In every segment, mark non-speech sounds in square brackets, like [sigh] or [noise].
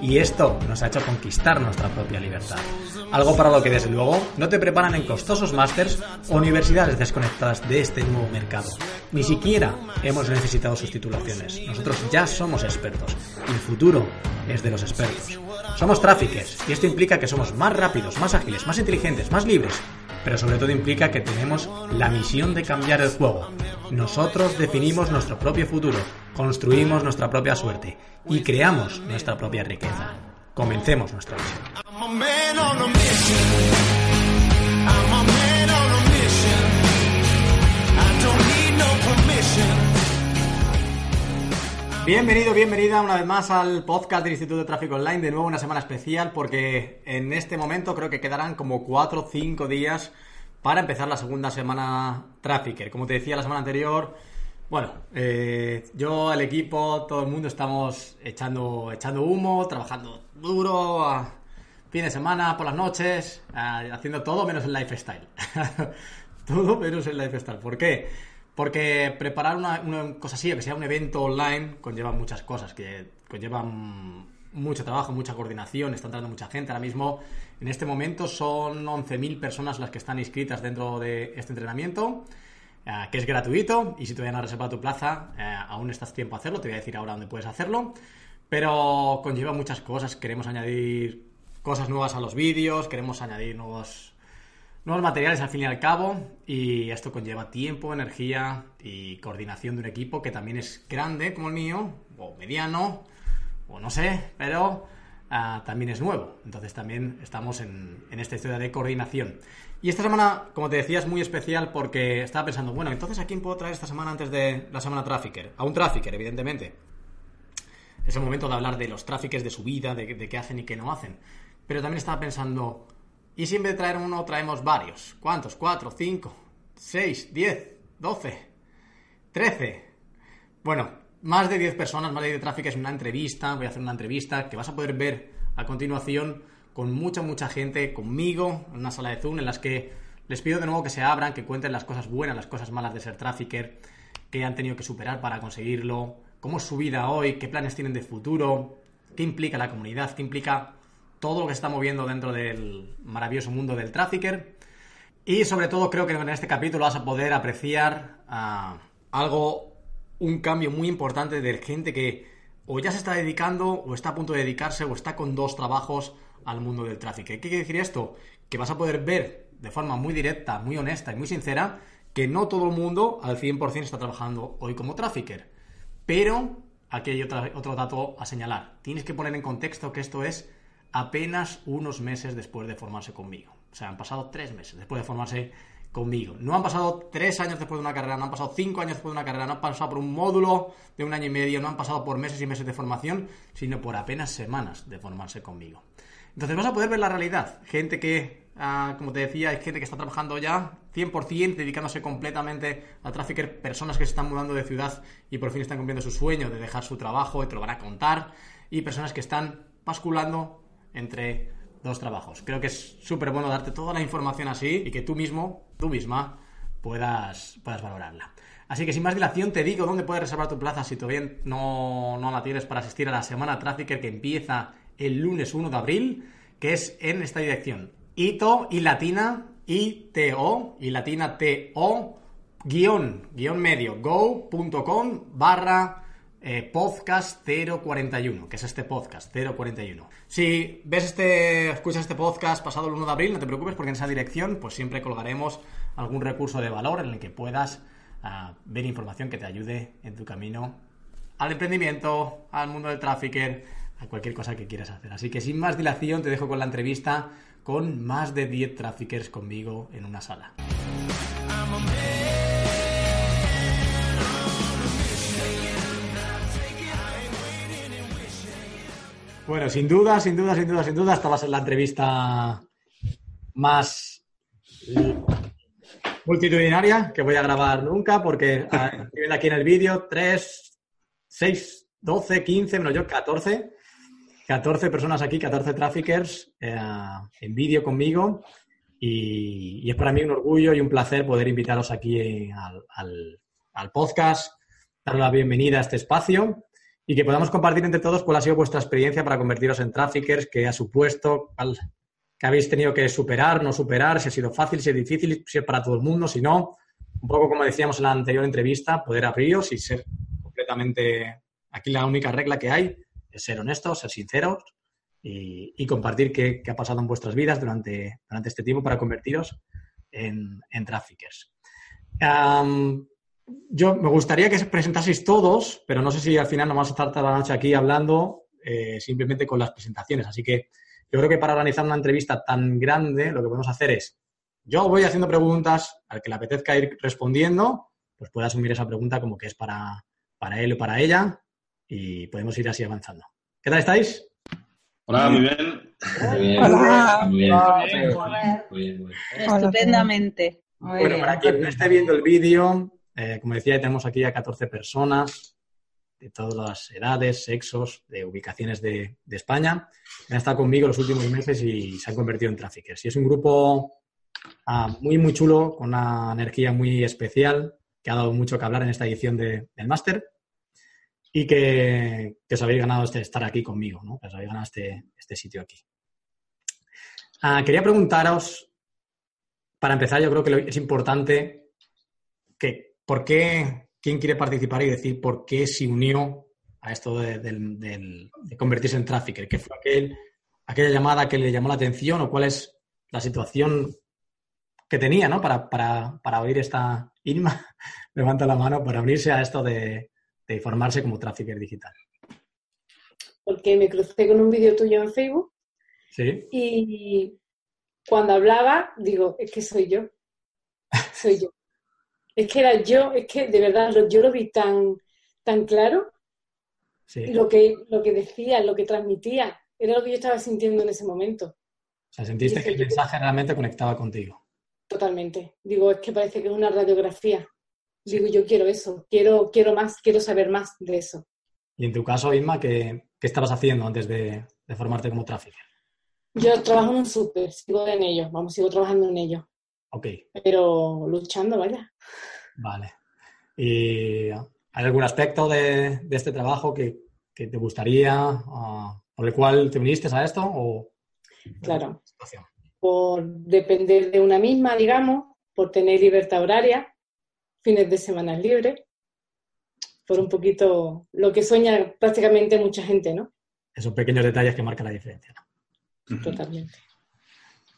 y esto nos ha hecho conquistar nuestra propia libertad. Algo para lo que desde luego no te preparan en costosos másters o universidades desconectadas de este nuevo mercado. Ni siquiera hemos necesitado sus titulaciones. Nosotros ya somos expertos y el futuro es de los expertos. Somos traffickers y esto implica que somos más rápidos, más ágiles, más inteligentes, más libres pero sobre todo implica que tenemos la misión de cambiar el juego. Nosotros definimos nuestro propio futuro, construimos nuestra propia suerte y creamos nuestra propia riqueza. Comencemos nuestra misión. Bienvenido, bienvenida una vez más al podcast del Instituto de Tráfico Online. De nuevo una semana especial porque en este momento creo que quedarán como 4 o 5 días para empezar la segunda semana Trafficker. Como te decía la semana anterior, bueno, eh, yo, el equipo, todo el mundo estamos echando, echando humo, trabajando duro, a fin de semana, por las noches, haciendo todo menos el lifestyle. [laughs] todo menos el lifestyle. ¿Por qué? Porque preparar una, cosa así, que sea un evento online, conlleva muchas cosas, que conllevan mucho trabajo, mucha coordinación, está entrando mucha gente. Ahora mismo, en este momento, son 11.000 personas las que están inscritas dentro de este entrenamiento, eh, que es gratuito, y si todavía no has reservado tu plaza, eh, aún estás tiempo a hacerlo, te voy a decir ahora dónde puedes hacerlo. Pero conlleva muchas cosas, queremos añadir cosas nuevas a los vídeos, queremos añadir nuevos nuevos materiales al fin y al cabo y esto conlleva tiempo, energía y coordinación de un equipo que también es grande como el mío, o mediano, o no sé, pero ah, también es nuevo. Entonces también estamos en, esta historia de coordinación. Y esta semana, como te decía, es muy especial porque estaba pensando, bueno, entonces ¿a quién puedo traer esta semana antes de la semana Trafficker? A un Trafficker, evidentemente. Es el momento de hablar de los Traffickers, de su vida, de, de qué hacen y qué no hacen. Pero también estaba pensando, y si en vez de traer uno, traemos varios. ¿Cuántos? ¿Cuatro? ¿Cinco? ¿Seis? ¿Diez? ¿Doce? ¿Trece? Bueno, más de diez personas, más de diez tráficos en una entrevista. Voy a hacer una entrevista que vas a poder ver a continuación con mucha, mucha gente conmigo en una sala de Zoom en las que les pido de nuevo que se abran, que cuenten las cosas buenas, las cosas malas de ser trafficker, qué han tenido que superar para conseguirlo, cómo es su vida hoy, qué planes tienen de futuro, qué implica la comunidad, qué implica todo lo que está moviendo dentro del maravilloso mundo del trafficker. Y sobre todo creo que en este capítulo vas a poder apreciar ah, algo, un cambio muy importante de gente que o ya se está dedicando, o está a punto de dedicarse, o está con dos trabajos al mundo del tráfico. ¿Qué quiere decir esto? Que vas a poder ver de forma muy directa, muy honesta y muy sincera que no todo el mundo al 100% está trabajando hoy como trafficker. Pero aquí hay otro dato a señalar. Tienes que poner en contexto que esto es apenas unos meses después de formarse conmigo. O sea, han pasado tres meses después de formarse conmigo. No han pasado tres años después de una carrera, no han pasado cinco años después de una carrera, no han pasado por un módulo de un año y medio, no han pasado por meses y meses de formación, sino por apenas semanas de formarse conmigo. Entonces vas a poder ver la realidad. Gente que, ah, como te decía, hay gente que está trabajando ya 100%, dedicándose completamente al tráfico, personas que se están mudando de ciudad y por fin están cumpliendo su sueño de dejar su trabajo y te lo van a contar, y personas que están basculando entre dos trabajos. Creo que es súper bueno darte toda la información así y que tú mismo, tú misma, puedas, puedas valorarla. Así que sin más dilación te digo dónde puedes reservar tu plaza si todavía no, no la tienes para asistir a la semana Trafficker que empieza el lunes 1 de abril, que es en esta dirección. Ito y latina ITO y latina TO guion, guion medio go.com barra eh, podcast 041, que es este podcast 041. Si ves este, escuchas este podcast pasado el 1 de abril, no te preocupes porque en esa dirección pues siempre colgaremos algún recurso de valor en el que puedas ah, ver información que te ayude en tu camino al emprendimiento, al mundo del trafficker, a cualquier cosa que quieras hacer. Así que sin más dilación te dejo con la entrevista con más de 10 traffickers conmigo en una sala. Bueno, sin duda, sin duda, sin duda, sin duda, esta va a ser la entrevista más multitudinaria que voy a grabar nunca, porque ven aquí en el vídeo 3, 6, 12, 15, menos yo, 14. 14 personas aquí, 14 traffickers eh, en vídeo conmigo. Y, es para mí un orgullo y un placer poder invitaros aquí al, al podcast, dar la bienvenida a este espacio y que podamos compartir entre todos cuál ha sido vuestra experiencia para convertiros en traffickers, qué ha supuesto, qué habéis tenido que superar, no superar, si ha sido fácil, si es difícil, si es para todo el mundo, si no. Un poco como decíamos en la anterior entrevista, poder abriros y ser completamente... Aquí la única regla que hay es ser honestos, ser sinceros y, compartir qué, ha pasado en vuestras vidas durante, durante este tiempo para convertiros en, en traffickers yo me gustaría que se presentaseis todos, pero no sé si al final nos vamos a estar toda la noche aquí hablando eh, simplemente con las presentaciones. Así que yo creo que para organizar una entrevista tan grande, lo que podemos hacer es, yo voy haciendo preguntas, al que le apetezca ir respondiendo, pues puede asumir esa pregunta como que es para, para él o para ella y podemos ir así avanzando. ¿Qué tal estáis? Hola, muy bien. Muy bien. Hola. Muy bien. Estupendamente. bueno, para quien no esté viendo el vídeo, eh, como decía, tenemos aquí a 14 personas de todas las edades, sexos, de ubicaciones de, España. Han estado conmigo los últimos meses y se han convertido en traffickers. Y es un grupo ah, muy, muy chulo, con una energía muy especial, que ha dado mucho que hablar en esta edición del máster y que, os habéis ganado este, estar aquí conmigo, ¿no? que os habéis ganado este, este sitio aquí. Ah, quería preguntaros, para empezar, yo creo que es importante que ¿Por qué? ¿Quién quiere participar y decir por qué se unió a esto de, convertirse en trafficker? ¿Qué fue aquella llamada que le llamó la atención o cuál es la situación que tenía ¿no? para, para, oír esta Irma? [laughs] Levanta la mano para unirse a esto de, formarse como trafficker digital. Porque me crucé con un vídeo tuyo en Facebook ¿Sí? y cuando hablaba, digo, es que soy yo. Soy yo. Es que era yo, es que de verdad yo lo vi tan, tan claro. Lo, que, lo que decía, lo que transmitía, era lo que yo estaba sintiendo en ese momento. O sea, sentiste que el mensaje realmente conectaba contigo. Totalmente. Digo, es que parece que es una radiografía. Digo, yo quiero eso, quiero, quiero más, quiero saber más de eso. Y en tu caso, Isma, ¿qué, qué estabas haciendo antes de, formarte como tráfico? Yo trabajo en un súper, sigo en ello, vamos, sigo trabajando en ello. Ok. Pero luchando, vaya. Vale. ¿Y hay algún aspecto de, este trabajo que, te gustaría, ah, por el cual te uniste a esto? O, claro. Por depender de una misma, digamos, por tener libertad horaria, fines de semana libres, por un poquito lo que sueña prácticamente mucha gente, ¿no? Esos pequeños detalles que marcan la diferencia. Totalmente.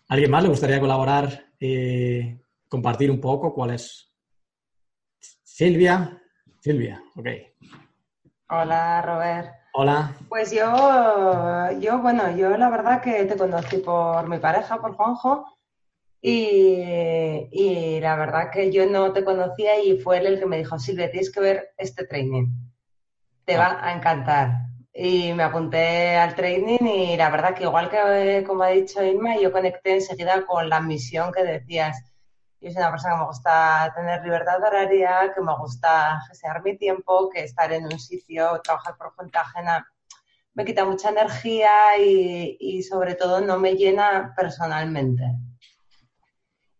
¿Alguien más le gustaría colaborar y compartir un poco cuál es Silvia. Silvia, ok. Hola, Robert. Hola. Pues yo, yo, bueno, yo la verdad que te conocí por mi pareja, por Juanjo, y, y la verdad que yo no te conocía y fue él el que me dijo, Silvia, tienes que ver este training. Te va a encantar. Y me apunté al training y la verdad que igual que como ha dicho Inma, yo conecté enseguida con la misión que decías yo soy una persona que me gusta tener libertad horaria, que me gusta gestionar mi tiempo, que estar en un sitio, trabajar por cuenta ajena, me quita mucha energía y, sobre todo no me llena personalmente.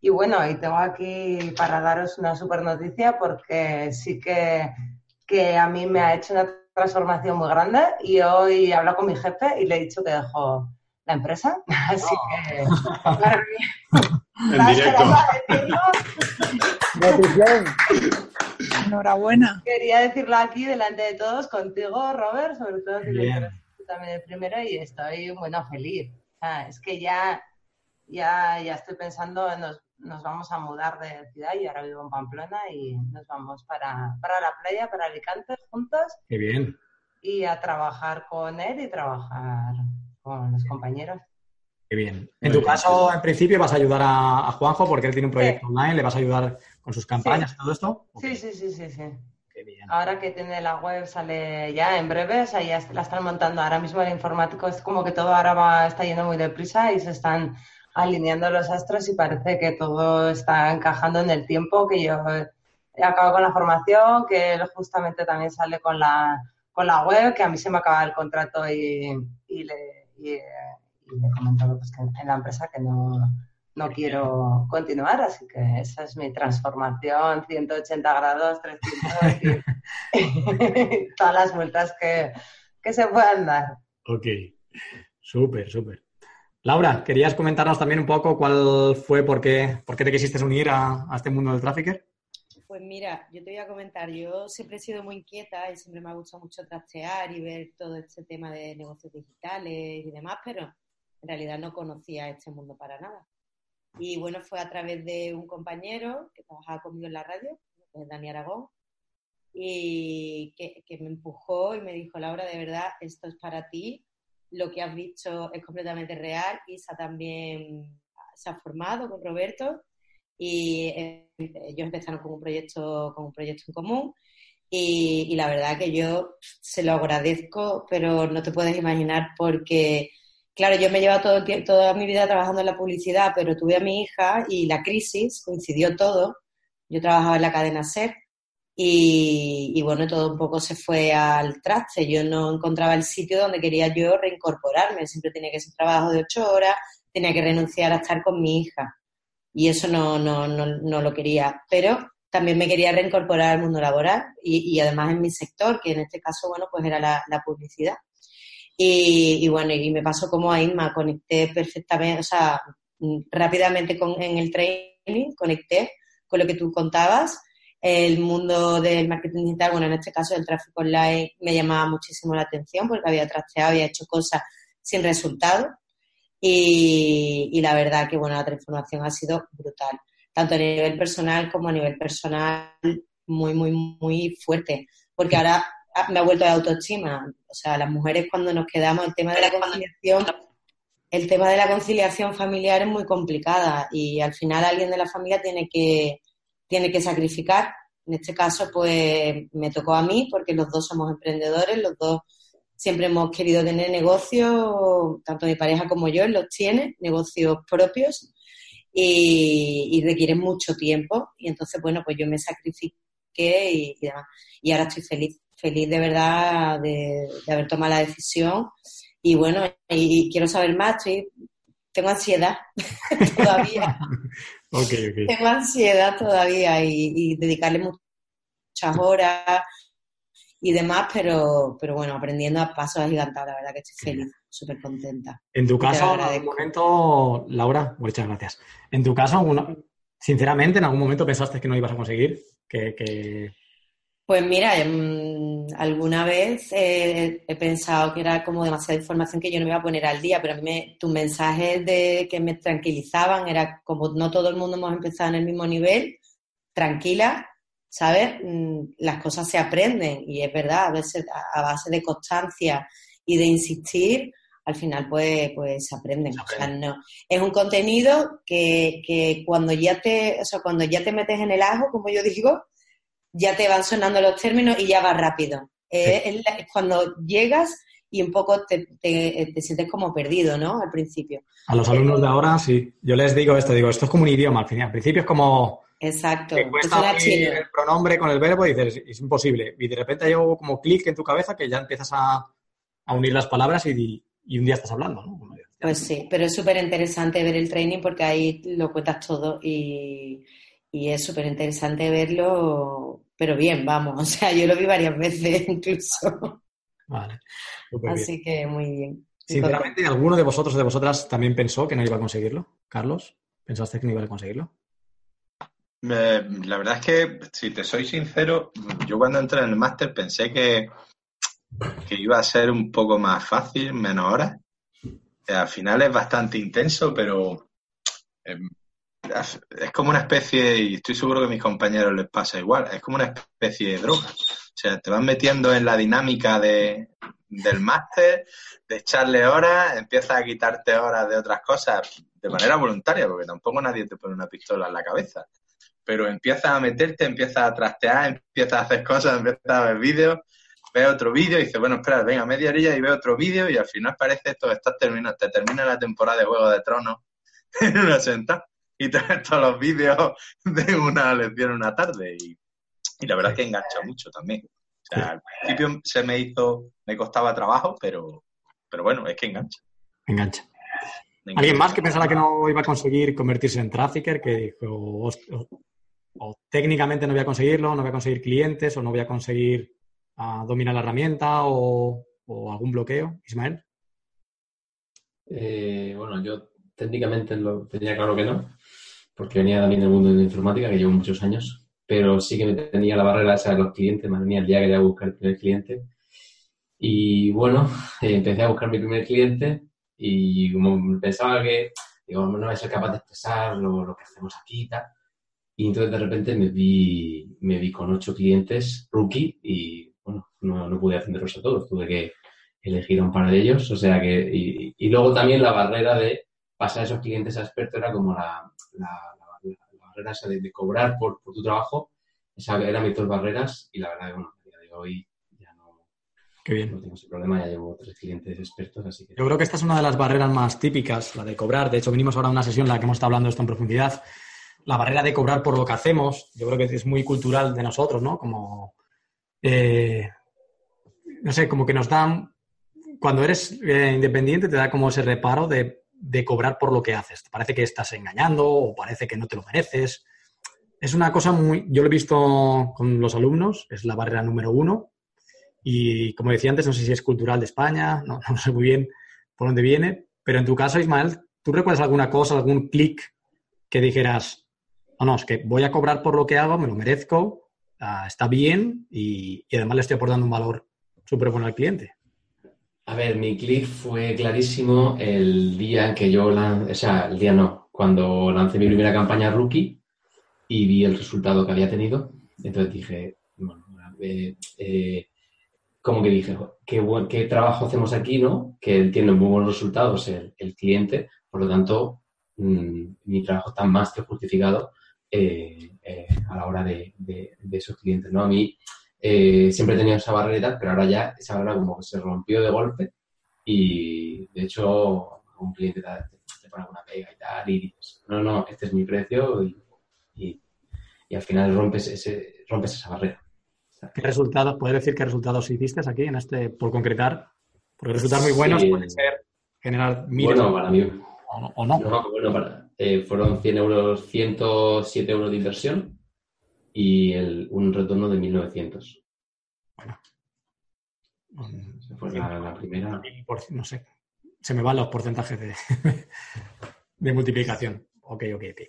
Y bueno, y tengo aquí para daros una super noticia porque sí que, que a mí me ha hecho una transformación muy grande y hoy he hablado con mi jefe y le he dicho que dejo la empresa. [laughs] Así que para en directo. enhorabuena. Quería decirlo aquí delante de todos, contigo, Robert, sobre todo que también el primero y estoy, bueno, feliz. es que ya, ya, ya estoy pensando, nos, nos vamos a mudar de ciudad y ahora vivo en Pamplona y nos vamos para, para la playa, para Alicante juntos. Qué bien. Y a trabajar con él y trabajar con los compañeros. Qué bien. En tu caso, en principio, vas a ayudar a, Juanjo porque él tiene un proyecto online, le vas a ayudar con sus campañas y todo esto. Sí, sí, sí, sí, sí. Qué bien. Ahora que tiene la web sale ya en breve, o sea, ya la están montando. Ahora mismo el informático es como que todo ahora va, está yendo muy deprisa y se están alineando los astros y parece que todo está encajando en el tiempo, que yo he acabado con la formación, que él justamente también sale con la, con la web, que a mí se me acaba el contrato y, y le... Y, y le he comentado pues, que en la empresa que no, no quiero continuar, así que esa es mi transformación, 180 grados, 300 y todas las vueltas que, que se puedan dar. Ok, súper, súper. Laura, ¿querías comentarnos también un poco cuál fue, por qué, por qué te quisiste unir a, a este mundo del trafficker? Pues mira, yo te voy a comentar, yo siempre he sido muy inquieta y siempre me ha gustado mucho trastear y ver todo este tema de negocios digitales y demás, pero en realidad no conocía este mundo para nada. Y bueno, fue a través de un compañero que trabajaba conmigo en la radio, Dani Aragón, y que, me empujó y me dijo, Laura, de verdad, esto es para ti, lo que has dicho es completamente real. Isa también se ha formado con Roberto y eh, ellos empezaron con un proyecto, con un proyecto en común y, y, la verdad que yo se lo agradezco, pero no te puedes imaginar porque Claro, yo me he llevado todo, toda mi vida trabajando en la publicidad, pero tuve a mi hija y la crisis, coincidió todo. Yo trabajaba en la cadena SER y, bueno, todo un poco se fue al traste. Yo no encontraba el sitio donde quería yo reincorporarme. Siempre tenía que ser trabajo de ocho horas, tenía que renunciar a estar con mi hija. Y eso no, no, no, lo quería. Pero también me quería reincorporar al mundo laboral y, además en mi sector, que en este caso, bueno, pues era la publicidad. Y, bueno, y me pasó como a Inma, conecté perfectamente, o sea, rápidamente con, en el training, conecté con lo que tú contabas. El mundo del marketing digital, bueno, en este caso el tráfico online, me llamaba muchísimo la atención porque había trasteado, había hecho cosas sin resultado. Y, y la verdad que, bueno, la transformación ha sido brutal, tanto a nivel personal como a nivel personal, muy, muy, muy fuerte. Porque ahora Ah, me ha vuelto de autoestima. O sea, las mujeres cuando nos quedamos, el tema de la conciliación, el tema de la conciliación familiar es muy complicada y al final alguien de la familia tiene que, tiene que sacrificar. En este caso, pues me tocó a mí porque los dos somos emprendedores, los dos siempre hemos querido tener negocios, tanto mi pareja como yo, los tiene, negocios propios y, y requieren mucho tiempo. Y entonces, bueno, pues yo me sacrifiqué y, y demás. Y ahora estoy feliz feliz de verdad de, haber tomado la decisión. Y bueno, y, quiero saber más, [laughs] [laughs] tengo ansiedad todavía. Tengo ansiedad todavía y, dedicarle muchas horas y demás, pero, pero bueno, aprendiendo a pasos agigantados, la verdad que estoy feliz, súper contenta. En tu caso, en algún momento, Laura, muchas gracias. En tu caso, sinceramente, en algún momento pensaste que no ibas a conseguir, que pues mira, em, alguna vez he pensado que era como demasiada información que yo no me iba a poner al día, pero a mí tus mensajes de que me tranquilizaban era como no todo el mundo hemos empezado en el mismo nivel, tranquila, ¿sabes? Mm, las cosas se aprenden y es verdad, a veces a base de constancia y de insistir, al final pues, pues se aprenden. O sea, no. Es un contenido que, que cuando ya te, o sea, cuando ya te metes en el ajo, como yo digo, ya te van sonando los términos y ya va rápido. Eh, es cuando llegas y un poco te, sientes como perdido, ¿no? Al principio. A los alumnos de ahora, sí. Yo les digo esto, digo, esto es como un idioma al final. Al principio es como... Exacto. el pronombre con el verbo y dices, es imposible. Y de repente hay algo como clic en tu cabeza que ya empiezas a, unir las palabras y, un día estás hablando, ¿no? Pues sí, pero es súper interesante ver el training porque ahí lo cuentas todo y, y es súper interesante verlo, pero bien, vamos, o sea, yo lo vi varias veces [laughs] incluso. Vale. Así que muy bien. Sinceramente, ¿alguno de vosotros o de vosotras también pensó que no iba a conseguirlo? Carlos, ¿pensaste que no iba a conseguirlo? la verdad es que, si te soy sincero, yo cuando entré en el máster pensé que, que iba a ser un poco más fácil, menos horas. Eh, al final es bastante intenso, pero em, es como una especie, y estoy seguro que a mis compañeros les pasa igual, es como una especie de droga. O sea, te vas metiendo en la dinámica de, del máster, de echarle horas, empiezas a quitarte horas de otras cosas de manera voluntaria, porque tampoco nadie te pone una pistola en la cabeza. Pero empiezas a meterte, empiezas a trastear, empiezas a hacer cosas, empiezas a ver vídeos, ves otro vídeo y dices, bueno, espera, venga, media orilla y ve otro vídeo y al final parece esto, estás terminando, te termina la temporada de Juego de Tronos [laughs] en una sentada y te ves [laughs] todos los vídeos de una lección una tarde y, y la verdad es que engancha mucho también. O sea, al principio se me hizo, me costaba trabajo, pero, pero bueno, es que engancha. Engancha. ¿Alguien más que pensara que no iba a conseguir convertirse en trafficker? Que dijo, o, técnicamente no voy a conseguirlo, no voy a conseguir clientes, o no voy a conseguir ah, dominar la herramienta, o, algún bloqueo. Ismael. Eh, bueno, yo técnicamente lo tenía claro que no, porque venía también del mundo de la informática, que llevo muchos años, pero sí que me tenía la barrera esa de los clientes, me tenía el día que iba a buscar el primer cliente. Y bueno, [laughs] empecé a buscar mi primer cliente y como pensaba que, digo, no voy a ser capaz de expresar lo, que hacemos aquí y tal. Y entonces de repente me vi, me vi con ocho clientes rookie y bueno, no, no pude atenderlos a todos, tuve que elegir un par de ellos. O sea que, y, y luego también la barrera de pasar a esos clientes a experto era como la, la, la, barrera esa de, cobrar por, por, tu trabajo. Esa era mis dos barreras y la verdad que, bueno, a día de hoy Qué bien. No tengo ese problema, ya llevo tres clientes expertos, así que... Yo creo que esta es una de las barreras más típicas, la de cobrar. De hecho, venimos ahora a una sesión en la que hemos estado hablando esto en profundidad. La barrera de cobrar por lo que hacemos, yo creo que es muy cultural de nosotros, ¿no? Como, eh, no sé, como que nos dan, cuando eres eh, independiente te da como ese reparo de, de cobrar por lo que haces. Parece que estás engañando o parece que no te lo mereces. Es una cosa muy, yo lo he visto con los alumnos, es la barrera número uno, y como decía antes, no sé si es cultural de España, no, [laughs] sé muy bien por dónde viene, pero en tu caso, Ismael, ¿tú recuerdas alguna cosa, algún clic que dijeras, no, no, es que voy a cobrar por lo que hago, me lo merezco, ah, está bien y, además le estoy aportando un valor súper bueno al cliente? A ver, mi clic fue clarísimo el día que yo, o sea, el día no, cuando lancé mi primera campaña rookie y vi el resultado que había tenido. Entonces dije, bueno, eh, como que dije, qué, buen, qué trabajo hacemos aquí, ¿no? Que tiene muy buenos resultados el, cliente, por lo tanto, mmm, mi trabajo está más que justificado eh, eh, a la hora de, de, de, esos clientes, ¿no? A mí eh, siempre he tenido esa barrera, pero ahora ya esa barrera como que se rompió de golpe y, de hecho, un cliente te, te pone una pega y tal y dices, no, no, este es mi precio y, y, y al final rompes, ese, rompes esa barrera. ¿Qué resultados, puedes decir qué resultados hiciste aquí en este, por concretar? Porque resultados muy buenos sí. pueden ser generar miles bueno, para mí, o no. no bueno, para, eh, fueron 100 euros, 107 euros de inversión y el, un retorno de 1900. Bueno. Esa fue la, la, primera. no sé, se me van los porcentajes de, [laughs] de multiplicación. Ok, ok, ok.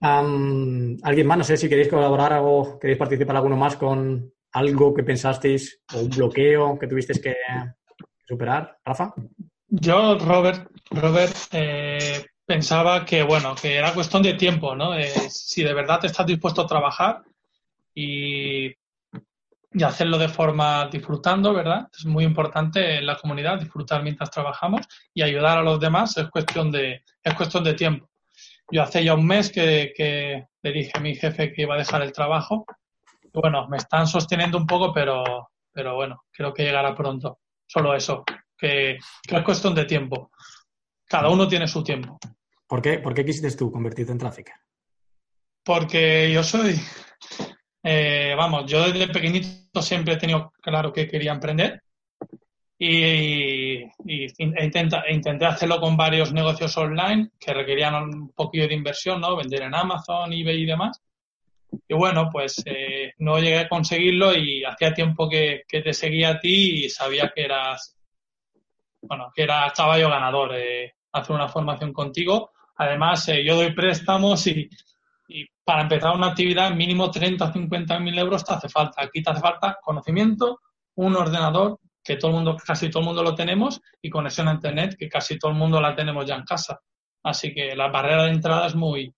Um, ¿Alguien más? No sé si queréis colaborar o queréis participar alguno más con algo que pensasteis o un bloqueo que tuvisteis que superar. Rafa. Yo, Robert, Robert eh, pensaba que, bueno, que era cuestión de tiempo, ¿no? Eh, si de verdad estás dispuesto a trabajar y, y, hacerlo de forma disfrutando, ¿verdad? Es muy importante en la comunidad disfrutar mientras trabajamos y ayudar a los demás es cuestión de, es cuestión de tiempo. Yo hace ya un mes que, que, le dije a mi jefe que iba a dejar el trabajo. Bueno, me están sosteniendo un poco, pero, pero bueno, creo que llegará pronto. Solo eso, que es cuestión de tiempo. Cada uno tiene su tiempo. ¿Por qué, ¿Por qué quisiste tú convertirte en tráfico? Porque yo soy, eh, vamos, yo desde pequeñito siempre he tenido claro que quería emprender y, y intenta, intenté hacerlo con varios negocios online que requerían un poquillo de inversión, ¿no? Vender en Amazon, eBay y demás. Y bueno, pues eh, no llegué a conseguirlo y hacía tiempo que, que, te seguía a ti y sabía que eras, bueno, que era caballo ganador eh, hacer una formación contigo. Además, eh, yo doy préstamos y, para empezar una actividad, mínimo 30 o 50 mil euros te hace falta. Aquí te hace falta conocimiento, un ordenador, que todo el mundo, casi todo el mundo lo tenemos, y conexión a Internet, que casi todo el mundo la tenemos ya en casa. Así que la barrera de entrada es muy,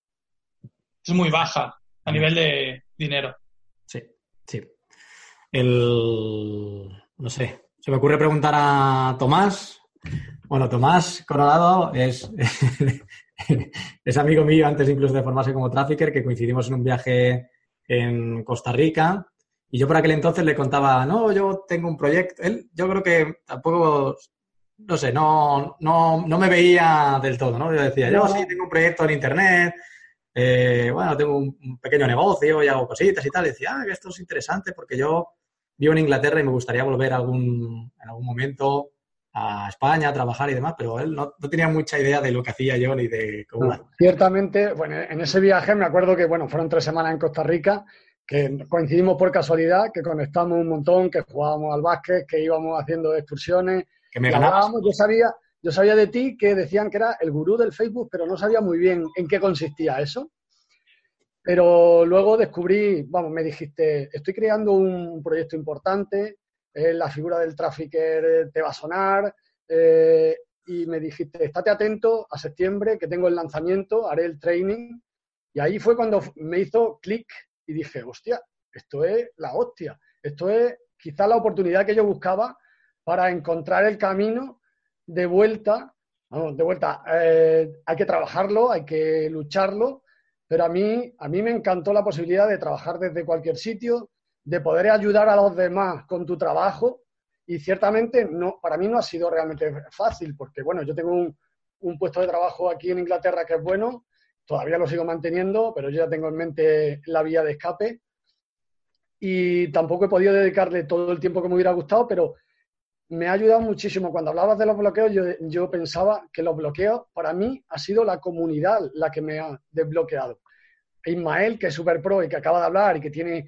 es muy baja a nivel de dinero. Sí, sí. El, no sé, se me ocurre preguntar a Tomás. Bueno, Tomás Coronado es, [laughs] es amigo mío antes incluso de formarse como trafficker, que coincidimos en un viaje en Costa Rica. Y yo por aquel entonces le contaba, no, yo tengo un proyecto. Él, yo creo que tampoco, no sé, no, no, no me veía del todo, ¿no? Yo decía, yo sí tengo un proyecto en Internet, eh, bueno, tengo un, pequeño negocio y hago cositas y tal. Decía, ah, esto es interesante porque yo vivo en Inglaterra y me gustaría volver algún, en algún momento a España a trabajar y demás, pero él no, tenía mucha idea de lo que hacía yo ni de cómo. ciertamente, bueno, en ese viaje me acuerdo que, bueno, fueron tres semanas en Costa Rica, que coincidimos por casualidad, que conectamos un montón, que jugábamos al básquet, que íbamos haciendo excursiones. Que me ganábamos. Yo sabía, yo sabía de ti que decían que era el gurú del Facebook, pero no sabía muy bien en qué consistía eso. Pero luego descubrí, vamos, me dijiste, estoy creando un proyecto importante, eh, la figura del trafficker te va a sonar, eh, y me dijiste, estate atento a septiembre, que tengo el lanzamiento, haré el training. Y ahí fue cuando me hizo clic y dije, hostia, esto es la hostia, esto es quizá la oportunidad que yo buscaba para encontrar el camino de vuelta, vamos, de vuelta, eh, hay que trabajarlo, hay que lucharlo, pero a mí, a mí me encantó la posibilidad de trabajar desde cualquier sitio, de poder ayudar a los demás con tu trabajo. Y ciertamente no, para mí no ha sido realmente fácil porque, bueno, yo tengo un, un puesto de trabajo aquí en Inglaterra que es bueno, todavía lo sigo manteniendo, pero yo ya tengo en mente la vía de escape. Y tampoco he podido dedicarle todo el tiempo que me hubiera gustado, pero me ha ayudado muchísimo. Cuando hablabas de los bloqueos, yo, pensaba que los bloqueos para mí ha sido la comunidad la que me ha desbloqueado. Ismael, que es súper pro y que acaba de hablar y que tiene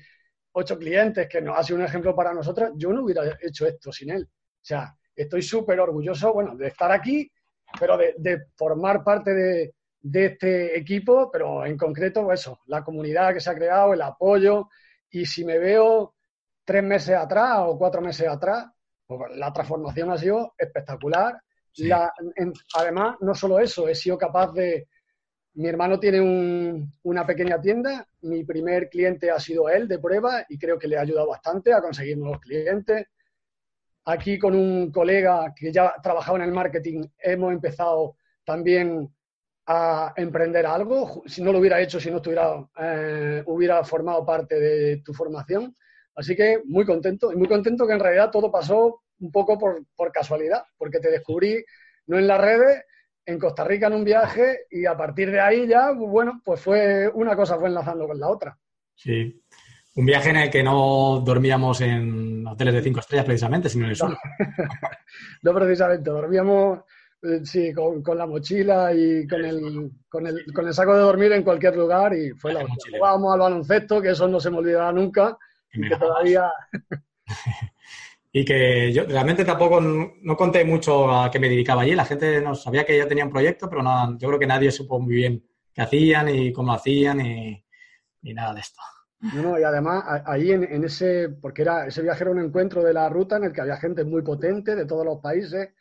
ocho clientes, que nos ha sido un ejemplo para nosotros, yo no hubiera hecho esto sin él. O sea, estoy súper orgulloso, bueno, de estar aquí, pero de, formar parte de, de, este equipo, pero en concreto, eso, la comunidad que se ha creado, el apoyo, y si me veo tres meses atrás o cuatro meses atrás, la transformación ha sido espectacular. además, no solo eso, he sido capaz de... Mi hermano tiene una pequeña tienda, mi primer cliente ha sido él de prueba y creo que le ha ayudado bastante a conseguir nuevos clientes. Aquí con un colega que ya trabajaba en el marketing hemos empezado también a emprender algo. Si no lo hubiera hecho, si no estuviera, eh, hubiera formado parte de tu formación. Así que muy contento y muy contento que en realidad todo pasó un poco por, casualidad, porque te descubrí no en las redes, en Costa Rica en un viaje y a partir de ahí ya, bueno, pues fue una cosa fue enlazando con la otra. Sí. Un viaje en el que no dormíamos en hoteles de cinco estrellas precisamente, sino en el sur. [laughs] no, precisamente, dormíamos eh, sí, con, la mochila y con el, con, el, con el saco de dormir en cualquier lugar y fue la Jugábamos al baloncesto, que eso no se me olvidará nunca que [laughs] todavía... [laughs] y que yo realmente tampoco no conté mucho a qué me dedicaba allí. La gente no sabía que yo tenía un proyecto, pero no, yo creo que nadie supo muy bien qué hacían y cómo hacían y, nada de esto. No, y además ahí en, ese, porque era ese viaje era un encuentro de la ruta en el que había gente muy potente de todos los países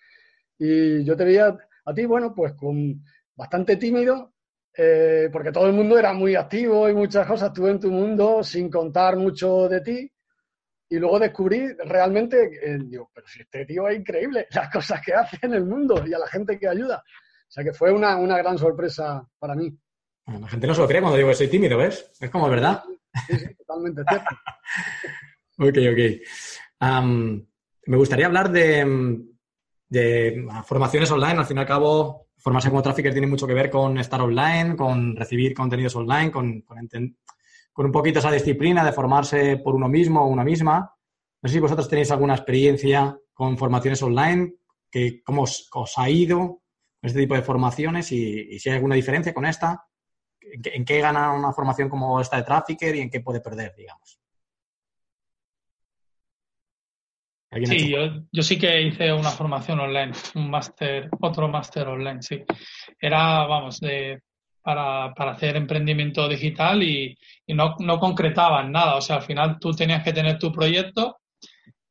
y yo te veía a ti, bueno, pues con bastante tímido, eh, porque todo el mundo era muy activo y muchas cosas, tú en tu mundo sin contar mucho de ti. Y luego descubrí realmente, eh, digo, pero si este tío es increíble, [laughs] las cosas que hace en el mundo y a la gente que ayuda. O sea que fue una, gran sorpresa para mí. La gente no se lo cree cuando digo que soy tímido, ¿ves? Es como verdad. Sí, sí, totalmente cierto. [laughs] ok, ok. me gustaría hablar de, de formaciones online. Al fin y al cabo, formarse como trafficker tiene mucho que ver con estar online, con recibir contenidos online, con, con, un poquito esa disciplina de formarse por uno mismo o una misma. No sé si vosotros tenéis alguna experiencia con formaciones online, que, cómo os, ha ido este tipo de formaciones y, si hay alguna diferencia con esta. ¿En qué, gana una formación como esta de trafficker y en qué puede perder, digamos? Sí, yo, sí que hice una formación online, un máster, otro máster online, sí. Era, vamos, de para, para hacer emprendimiento digital y, no, no concretaban nada. O sea, al final tú tenías que tener tu proyecto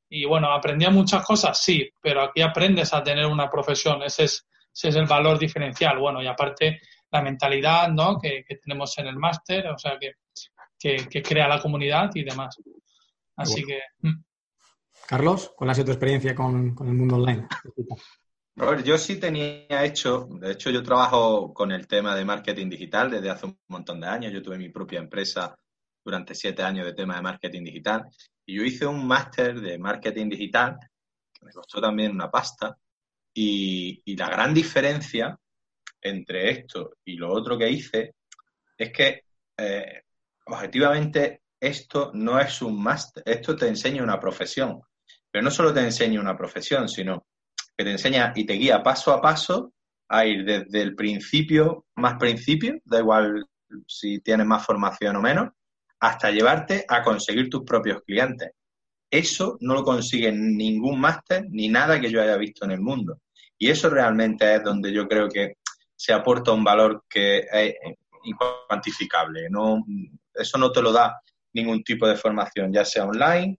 y bueno, aprendía muchas cosas, sí, pero aquí aprendes a tener una profesión. Ese es, ese es el valor diferencial. Bueno, y aparte la mentalidad ¿no? que, tenemos en el máster, o sea, que, que, crea la comunidad y demás. Así que. Carlos, ¿cuál ha sido tu experiencia con, con el mundo online? Robert, yo sí tenía hecho, de hecho yo trabajo con el tema de marketing digital desde hace un montón de años. Yo tuve mi propia empresa durante siete años de tema de marketing digital y yo hice un máster de marketing digital que me costó también una pasta y, la gran diferencia entre esto y lo otro que hice es que eh, objetivamente esto no es un máster, esto te enseña una profesión, pero no solo te enseña una profesión, sino que te enseña y te guía paso a paso a ir desde el principio, más principio, da igual si tienes más formación o menos, hasta llevarte a conseguir tus propios clientes. Eso no lo consigue ningún máster ni nada que yo haya visto en el mundo. Y eso realmente es donde yo creo que se aporta un valor que es incuantificable. No, eso no te lo da ningún tipo de formación, ya sea online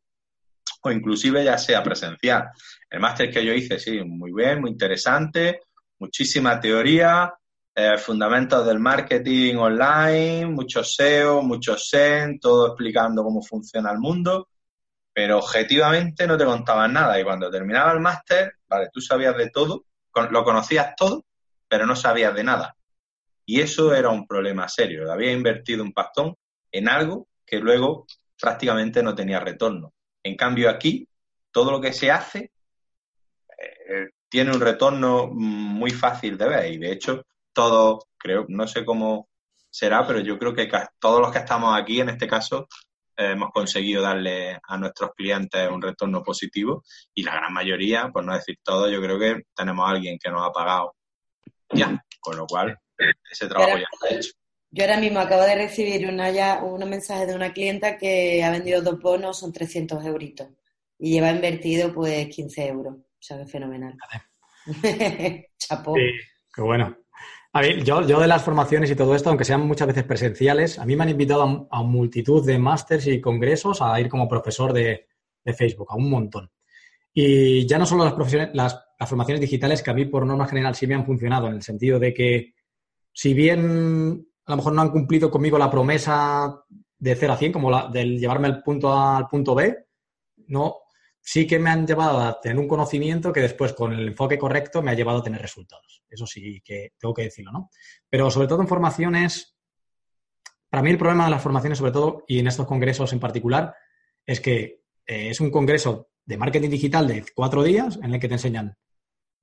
o inclusive ya sea presencial. El máster que yo hice, sí, muy bien, muy interesante, muchísima teoría, eh, fundamentos del marketing online, mucho SEO, mucho SEN, todo explicando cómo funciona el mundo, pero objetivamente no te contaban nada. Y cuando terminaba el máster, vale, tú sabías de todo, lo conocías todo, pero no sabías de nada. Y eso era un problema serio. Había invertido un pastón en algo que luego prácticamente no tenía retorno. En cambio, aquí, todo lo que se hace eh, tiene un retorno muy fácil de ver. Y de hecho, todos, creo, no sé cómo será, pero yo creo que todos los que estamos aquí, en este caso, eh, hemos conseguido darle a nuestros clientes un retorno positivo y la gran mayoría, por no decir todo, yo creo que tenemos a alguien que nos ha pagado ya, con lo cual ese trabajo ya hecho. Yo ahora mismo acabo de recibir una ya, un mensaje de una clienta que ha vendido dos bonos, son 300 euritos. Y lleva invertido pues 15 euros. O sea, que fenomenal. [laughs] Chapó. Sí, qué bueno. A ver, yo, yo de las formaciones y todo esto, aunque sean muchas veces presenciales, a mí me han invitado a, multitud de másters y congresos a ir como profesor de, Facebook, a un montón. Y ya no solo las, profesiones, las, las formaciones digitales que a mí por norma general sí me han funcionado, en el sentido de que si bien a lo mejor no han cumplido conmigo la promesa de 0 a 100, como la del llevarme al punto A al punto B, no, sí que me han llevado a tener un conocimiento que después con el enfoque correcto me ha llevado a tener resultados. Eso sí que tengo que decirlo, ¿no? Pero sobre todo en formaciones, para mí el problema de las formaciones, sobre todo, y en estos congresos en particular, es que eh, es un congreso de marketing digital de cuatro días en el que te enseñan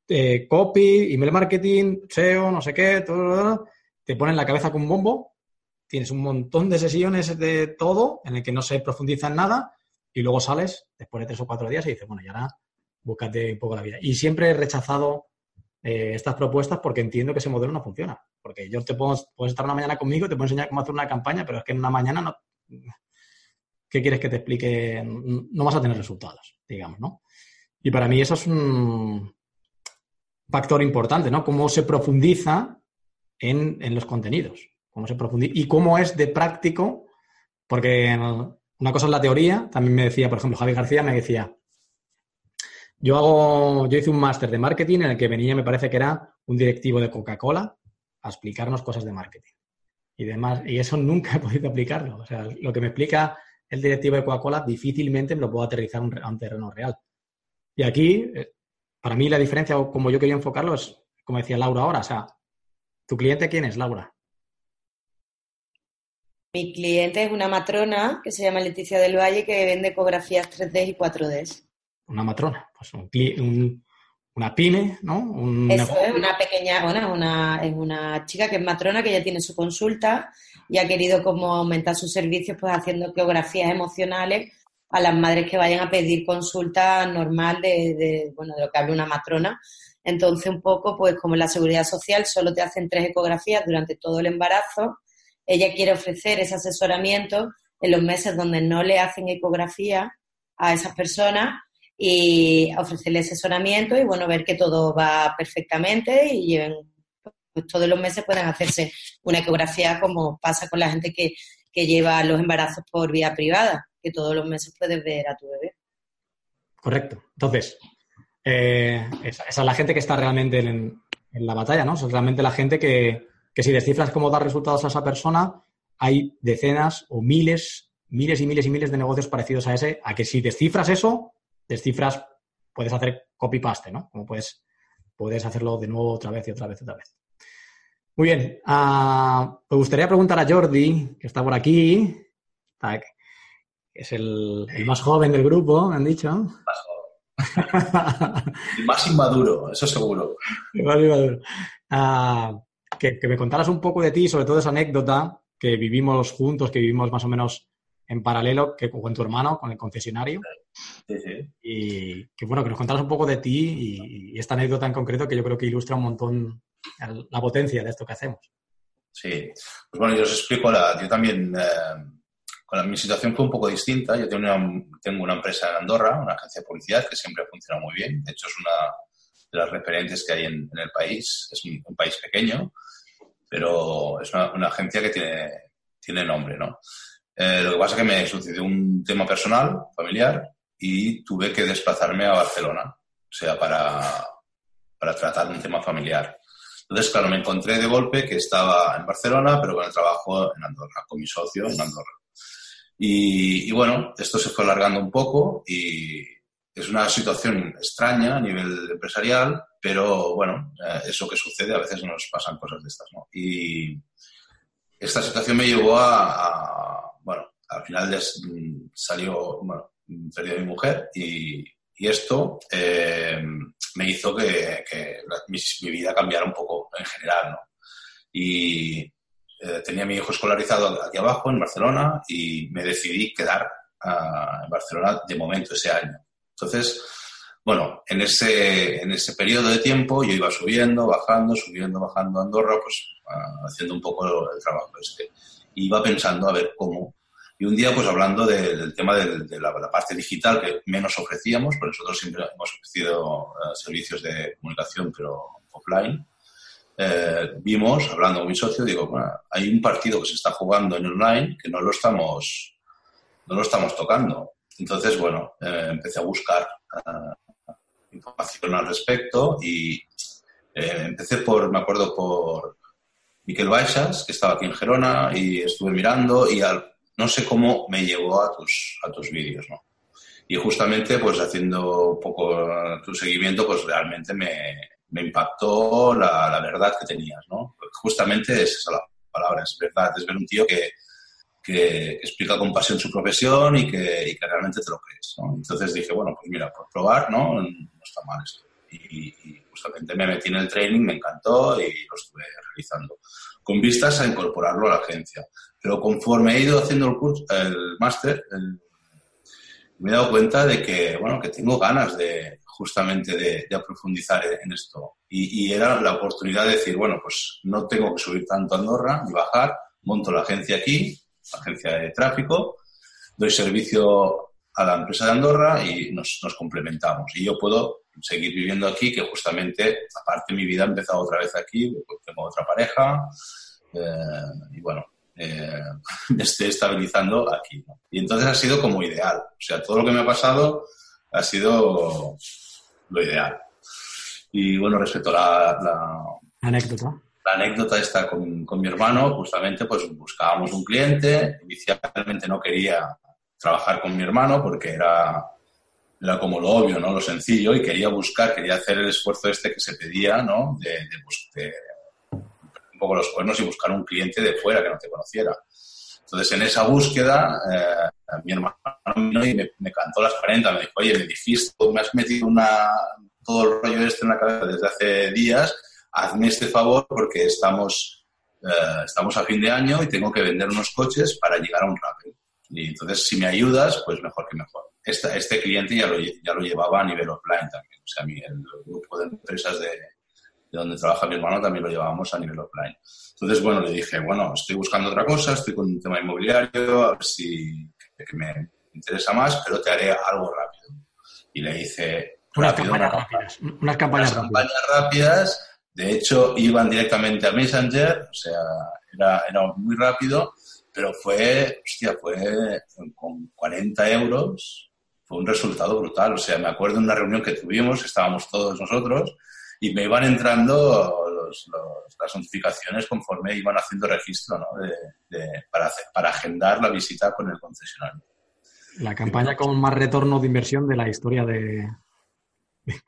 eh, copy, email marketing, SEO, no sé qué, todo, te ponen la cabeza con un bombo, tienes un montón de sesiones de todo en el que no se profundiza en nada y luego sales después de tres o cuatro días y dices, bueno, ya ahora búscate un poco la vida. Y siempre he rechazado eh, estas propuestas porque entiendo que ese modelo no funciona. Porque yo te puedo, puedes estar una mañana conmigo, te puedo enseñar cómo hacer una campaña, pero es que en una mañana no... ¿Qué quieres que te explique? No vas a tener resultados, digamos, ¿no? Y para mí eso es un factor importante, ¿no? Cómo se profundiza en, los contenidos. Cómo se profundiza y cómo es de práctico, porque una cosa es la teoría, también me decía, por ejemplo, Javi García me decía, yo hago, yo hice un máster de marketing en el que venía, me parece que era un directivo de Coca-Cola a explicarnos cosas de marketing y demás, y eso nunca he podido aplicarlo. O sea, lo que me explica el directivo de Coca-Cola difícilmente me lo puedo aterrizar a un terreno real. Y aquí, eh, para mí la diferencia, como yo quería enfocarlo, es, como decía Laura ahora, o sea, ¿Tu cliente quién es, Laura? Mi cliente es una matrona que se llama Leticia del Valle que vende ecografías 3D y 4D. Una matrona, pues una pyme, ¿no? es una pequeña, bueno, una, es una chica que es matrona que ya tiene su consulta y ha querido como aumentar sus servicios pues haciendo ecografías emocionales a las madres que vayan a pedir consulta normal de, de, bueno, de lo que habla una matrona entonces, un poco, pues como la seguridad social solo te hacen tres ecografías durante todo el embarazo, ella quiere ofrecer ese asesoramiento en los meses donde no le hacen ecografía a esas personas y ofrecerle asesoramiento y, bueno, ver que todo va perfectamente y lleven pues todos los meses pueden hacerse una ecografía como pasa con la gente que, lleva los embarazos por vía privada, que todos los meses puedes ver a tu bebé. Correcto. Entonces, eh, esa, es la gente que está realmente en, la batalla, ¿no? es realmente la gente que, que si descifras cómo dar resultados a esa persona, hay decenas o miles, miles y miles y miles de negocios parecidos a ese, a que si descifras eso, descifras, puedes hacer copy-paste, ¿no? Como puedes, puedes hacerlo de nuevo otra vez y otra vez y otra vez. Muy bien. Uh, me gustaría preguntar a Jordi, que está por aquí, que es el, más joven del grupo, me han dicho. Más joven. [laughs] el más inmaduro, eso seguro. El más inmaduro. Uh, que, me contaras un poco de ti, sobre todo esa anécdota que vivimos juntos, que vivimos más o menos en paralelo que con tu hermano, con el concesionario. Sí, sí. Y que bueno, que nos contaras un poco de ti y, esta anécdota en concreto que yo creo que ilustra un montón la potencia de esto que hacemos. Sí, pues bueno, yo os explico, la, yo también, eh, con mi situación fue un poco distinta. Yo tengo una, tengo una empresa en Andorra, una agencia de publicidad que siempre ha funcionado muy bien. De hecho, es una de las referentes que hay en, el país. Es un, país pequeño, pero es una, agencia que tiene, tiene nombre, ¿no? Eh, lo que pasa es que me sucedió un tema personal, familiar, y tuve que desplazarme a Barcelona, o sea, para, para tratar un tema familiar. Entonces, claro, me encontré de golpe que estaba en Barcelona, pero con el trabajo en Andorra, con mi socio en Andorra. Y, bueno, esto se fue alargando un poco y es una situación extraña a nivel empresarial, pero bueno, eh, eso que sucede, a veces nos pasan cosas de estas, ¿no? Y esta situación me llevó a, bueno, al final salió, bueno, perdí a mi mujer y, y esto eh, me hizo que, mi, vida cambiara un poco en general, ¿no? Y eh, tenía a mi hijo escolarizado aquí abajo, en Barcelona, y me decidí quedar ah, en Barcelona de momento ese año. Entonces, bueno, en ese, en ese periodo de tiempo yo iba subiendo, bajando, subiendo, bajando a Andorra, pues ah, haciendo un poco el trabajo este. iba pensando a ver cómo y un día, pues hablando del tema de, la, parte digital que menos ofrecíamos, porque nosotros siempre hemos ofrecido eh, servicios de comunicación, pero offline, eh, vimos, hablando con mi socio, digo, bueno, hay un partido que se está jugando en online que no lo estamos, no lo estamos tocando. Entonces, bueno, eh, empecé a buscar información al respecto y empecé por, me acuerdo, por Miquel Baixas, que estaba aquí en Gerona, y estuve mirando y al no sé cómo me llevó a tus, a tus vídeos, ¿no? Y justamente, pues haciendo un poco tu seguimiento, pues realmente me, me impactó la, la, verdad que tenías, ¿no? justamente es esa la palabra, es verdad, es ver un tío que, que, explica con pasión su profesión y que, y que, realmente te lo crees, ¿no? Entonces dije, bueno, pues mira, por probar, ¿no? No está mal esto. Y, y justamente me metí en el training, me encantó y lo estuve realizando, con vistas a incorporarlo a la agencia. Pero conforme he ido haciendo el curso, el máster, me he dado cuenta de que, bueno, que tengo ganas de justamente de, profundizar en esto. Y, era la oportunidad de decir, bueno, pues no tengo que subir tanto a Andorra ni bajar, monto la agencia aquí, agencia de tráfico, doy servicio a la empresa de Andorra y nos, nos complementamos. Y yo puedo seguir viviendo aquí, que justamente, aparte mi vida ha empezado otra vez aquí, tengo otra pareja, eh, y bueno, eh, [laughs] me esté estabilizando aquí. Y entonces ha sido como ideal. O sea, todo lo que me ha pasado ha sido lo ideal. Y bueno, respecto a la, anécdota. La anécdota está con, con, mi hermano, justamente pues buscábamos un cliente. Inicialmente no quería trabajar con mi hermano porque era, era como lo obvio, ¿no? Lo sencillo y quería buscar, quería hacer el esfuerzo este que se pedía, ¿no? De, de, de un poco los cuernos y buscar un cliente de fuera que no te conociera. Entonces, en esa búsqueda, eh, mi hermano vino y me, cantó las 40, me dijo, oye, me dijiste, me has metido una, todo el rollo este en la cabeza desde hace días, hazme este favor porque estamos, eh, estamos a fin de año y tengo que vender unos coches para llegar a un Rappel. Y entonces, si me ayudas, pues mejor que mejor. este cliente ya lo, ya lo llevaba a nivel offline también. O sea, el grupo de empresas de, donde trabaja mi hermano también lo llevábamos a nivel offline. Entonces, bueno, le dije, bueno, estoy buscando otra cosa, estoy con un tema inmobiliario, a ver si que me interesa más, pero te haré algo rápido. Y le hice... Unas campañas rápidas. Unas campañas, rápidas. De hecho, iban directamente a Messenger, o sea, era, era muy rápido, pero fue, hostia, fue con 40 euros, fue un resultado brutal. O sea, me acuerdo de una reunión que tuvimos, estábamos todos nosotros, y me iban entrando las notificaciones conforme iban haciendo registro ¿no? para, para agendar la visita con el concesionario. La campaña con más retorno de inversión de la historia de,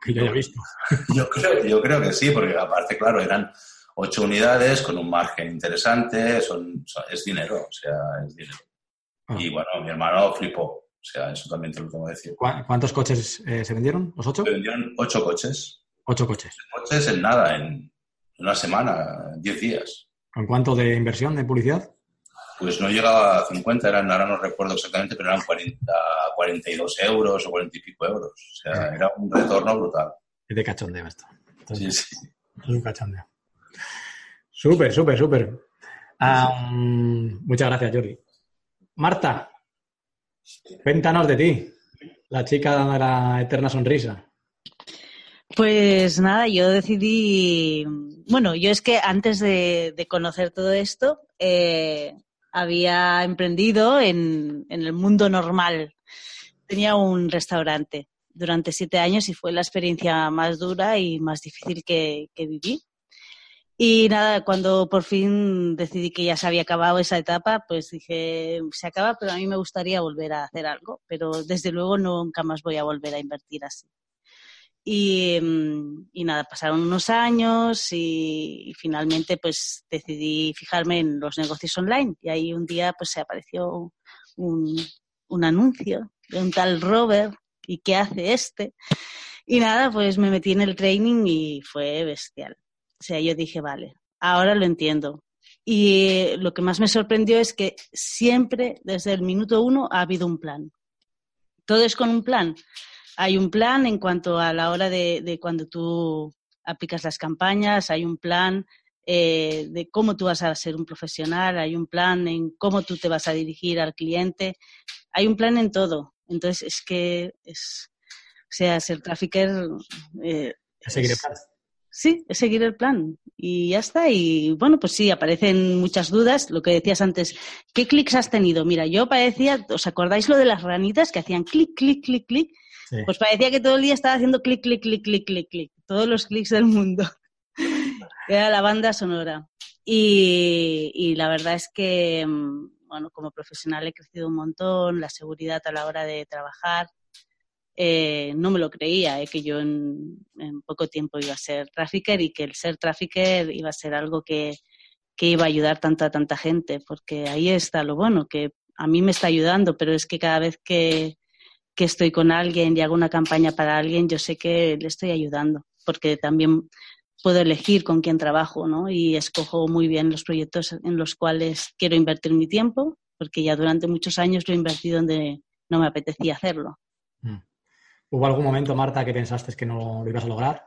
que yo haya visto. [laughs] Yo creo, yo creo que sí, porque aparte, claro, eran ocho unidades con un margen interesante, son, es dinero, o sea, es dinero. Ah. Y bueno, mi hermano flipó, o sea, eso también te lo tengo que decir. ¿Cuántos coches eh, se vendieron? ¿Los ocho? Se vendieron ocho coches. Ocho coches. coches en nada, en una semana, diez días. ¿Con cuánto de inversión de publicidad? Pues no llegaba a 50, eran, ahora no recuerdo exactamente, pero eran 40, 42 euros o 40 y pico euros. O sea, era un retorno brutal. Es de cachondeo esto. sí, sí. Es un cachondeo. Súper, súper, súper. muchas gracias, Jordi. Marta, cuéntanos de ti, la chica de la eterna sonrisa. Pues nada, yo decidí, bueno, yo es que antes de, conocer todo esto, eh, había emprendido en, el mundo normal. Tenía un restaurante durante siete años y fue la experiencia más dura y más difícil que, viví. Y nada, cuando por fin decidí que ya se había acabado esa etapa, pues dije, se acaba, pero a mí me gustaría volver a hacer algo, pero desde luego nunca más voy a volver a invertir así. Mm, y, nada, pasaron unos años y, finalmente pues decidí fijarme en los negocios online y ahí un día pues se apareció un, un anuncio de un tal Robert y qué hace este. Y nada, pues me metí en el training y fue bestial. O sea, yo dije, vale, ahora lo entiendo. Y lo que más me sorprendió es que siempre, desde el minuto uno, ha habido un plan. Todo es con un plan hay un plan en cuanto a la hora de, cuando tú aplicas las campañas, hay un plan eh, de cómo tú vas a ser un profesional, hay un plan en cómo tú te vas a dirigir al cliente, hay un plan en todo. Entonces es que es, o sea, ser trafficker... Eh, es seguir el plan. Sí, es seguir el plan. Y ya está. Y bueno, pues sí, aparecen muchas dudas. Lo que decías antes, ¿qué clics has tenido? Mira, yo parecía, ¿os acordáis lo de las ranitas que hacían clic, clic, clic, clic? Pues parecía que todo el día estaba haciendo clic, clic, clic, clic, clic, clic. Todos los clics del mundo. [laughs] Era la banda sonora. Y, la verdad es que, mm, bueno, como profesional he crecido un montón, la seguridad a la hora de trabajar. Eh, no me lo creía, eh, que yo en, poco tiempo iba a ser trafficker y que el ser trafficker iba a ser algo que, que iba a ayudar tanto a tanta gente, porque ahí está lo bueno, que a mí me está ayudando, pero es que cada vez que, que estoy con alguien y hago una campaña para alguien, yo sé que le estoy ayudando, porque también puedo elegir con quién trabajo, ¿no? Y escojo muy bien los proyectos en los cuales quiero invertir mi tiempo, porque ya durante muchos años lo he invertido donde no me apetecía hacerlo. Mm. ¿Hubo algún momento, Marta, que pensaste que no lo ibas a lograr?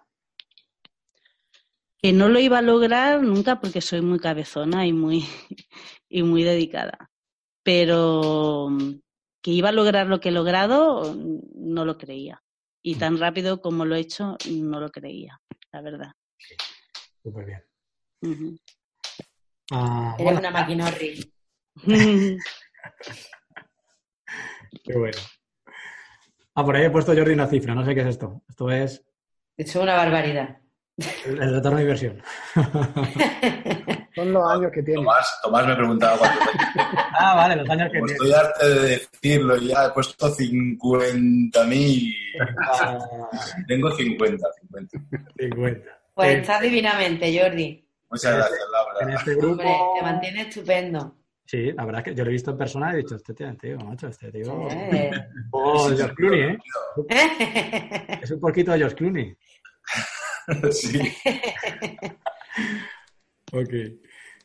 Que no lo iba a lograr nunca porque soy muy cabezona y muy, [laughs] y muy dedicada. Pero que iba a lograr lo que he logrado, no lo creía. Y tan rápido como lo he hecho, no lo creía, la verdad. Súper bien. Ah, Eres una maquinorri. [laughs] Qué bueno. Ah, por ahí he puesto Jordi una cifra, no sé qué es esto. Esto es. Es una barbaridad. El, retorno de inversión. [laughs] Son los años que tiene. Tomás, me preguntaba cuántos [laughs] Ah, vale, los años que pues tiene. Estoy harto de decirlo, ya he puesto 50.000. Ah. Tengo 50, 50. 50. Pues eh, está divinamente, Jordi. Muchas gracias, Laura. En este grupo... te mantiene estupendo. Sí, la verdad es que yo lo he visto en persona y he dicho, este tío, tío, macho, este tío... Oh, George Clooney, ¿eh? [laughs] es un poquito de George Clooney. [laughs] sí. [laughs] ok.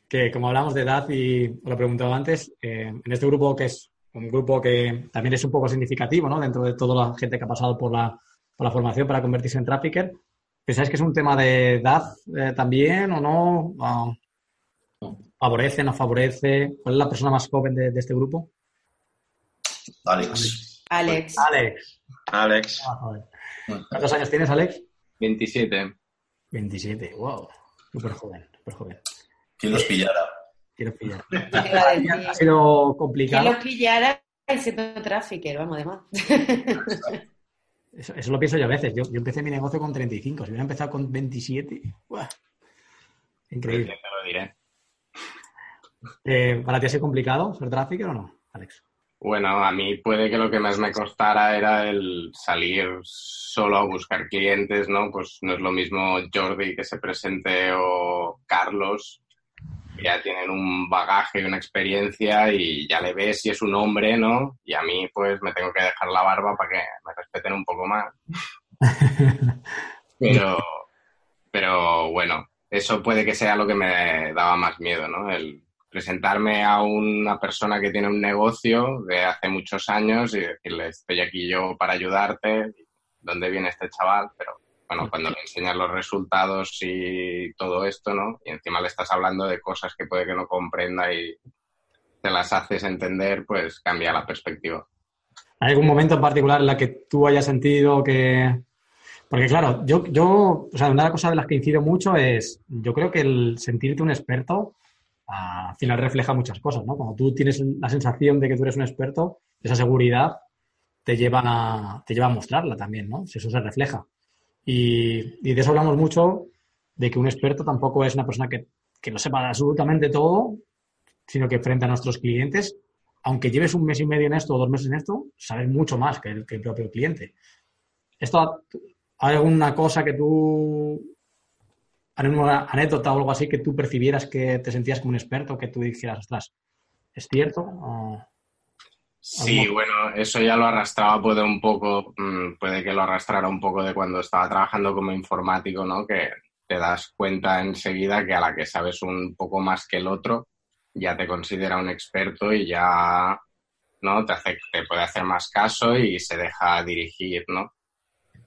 Que como hablamos de edad y lo he preguntado antes, eh, en este grupo que es un grupo que también es un poco significativo, ¿no? Dentro de toda la gente que ha pasado por la, por la formación para convertirse en trafficker, ¿pensáis que es un tema de edad eh, también o no? Ah, ¿Favorece, no favorece? ¿Cuál es la persona más joven de, este grupo? Alex. Alex. Alex. Alex. Ah, ¿Cuántos años tienes, Alex? 27. 27, wow. Súper joven, súper joven. ¿Quién los pillara? Quiero pillar. [laughs] ha sido complicado. ¿Quién los pillara y siendo trafficker, vamos, además. Eso, eso, lo pienso yo a veces. Yo, yo, empecé mi negocio con 35. Si hubiera empezado con 27, ¡buah! increíble. Te lo diré. Eh, ¿Para ti ha sido complicado ser trafficker o no, Alex? Bueno, a mí puede que lo que más me costara era el salir solo a buscar clientes, ¿no? Pues no es lo mismo Jordi que se presente o Carlos, que ya tienen un bagaje y una experiencia y ya le ves si es un hombre, ¿no? Y a mí pues me tengo que dejar la barba para que me respeten un poco más. [laughs] pero, pero bueno, eso puede que sea lo que me daba más miedo, ¿no? El presentarme a una persona que tiene un negocio de hace muchos años y decirle, estoy aquí yo para ayudarte, ¿dónde viene este chaval? Pero bueno, cuando le enseñas los resultados y todo esto, ¿no? Y encima le estás hablando de cosas que puede que no comprenda y te las haces entender, pues cambia la perspectiva. ¿Hay algún momento en particular en la que tú hayas sentido que... Porque claro, yo, yo, o sea, una cosa de las que incido mucho es, yo creo que el sentirte un experto al final refleja muchas cosas, ¿no? Cuando tú tienes la sensación de que tú eres un experto, esa seguridad te lleva a, te lleva a mostrarla también, ¿no? Si eso se refleja. Y, de eso hablamos mucho, de que un experto tampoco es una persona que, que lo sepa absolutamente todo, sino que frente a nuestros clientes, aunque lleves un mes y medio en esto o dos meses en esto, sabes mucho más que el, que el propio cliente. ¿Esto hay alguna cosa que tú alguna anécdota o algo así que tú percibieras que te sentías como un experto, que tú dijeras, ostras, ¿es cierto? Sí, bueno, eso ya lo arrastraba puede un poco, mm, puede que lo arrastrara un poco de cuando estaba trabajando como informático, ¿no? Que te das cuenta enseguida que a la que sabes un poco más que el otro, ya te considera un experto y ya, ¿no? Te, hace, te puede hacer más caso y se deja dirigir, ¿no?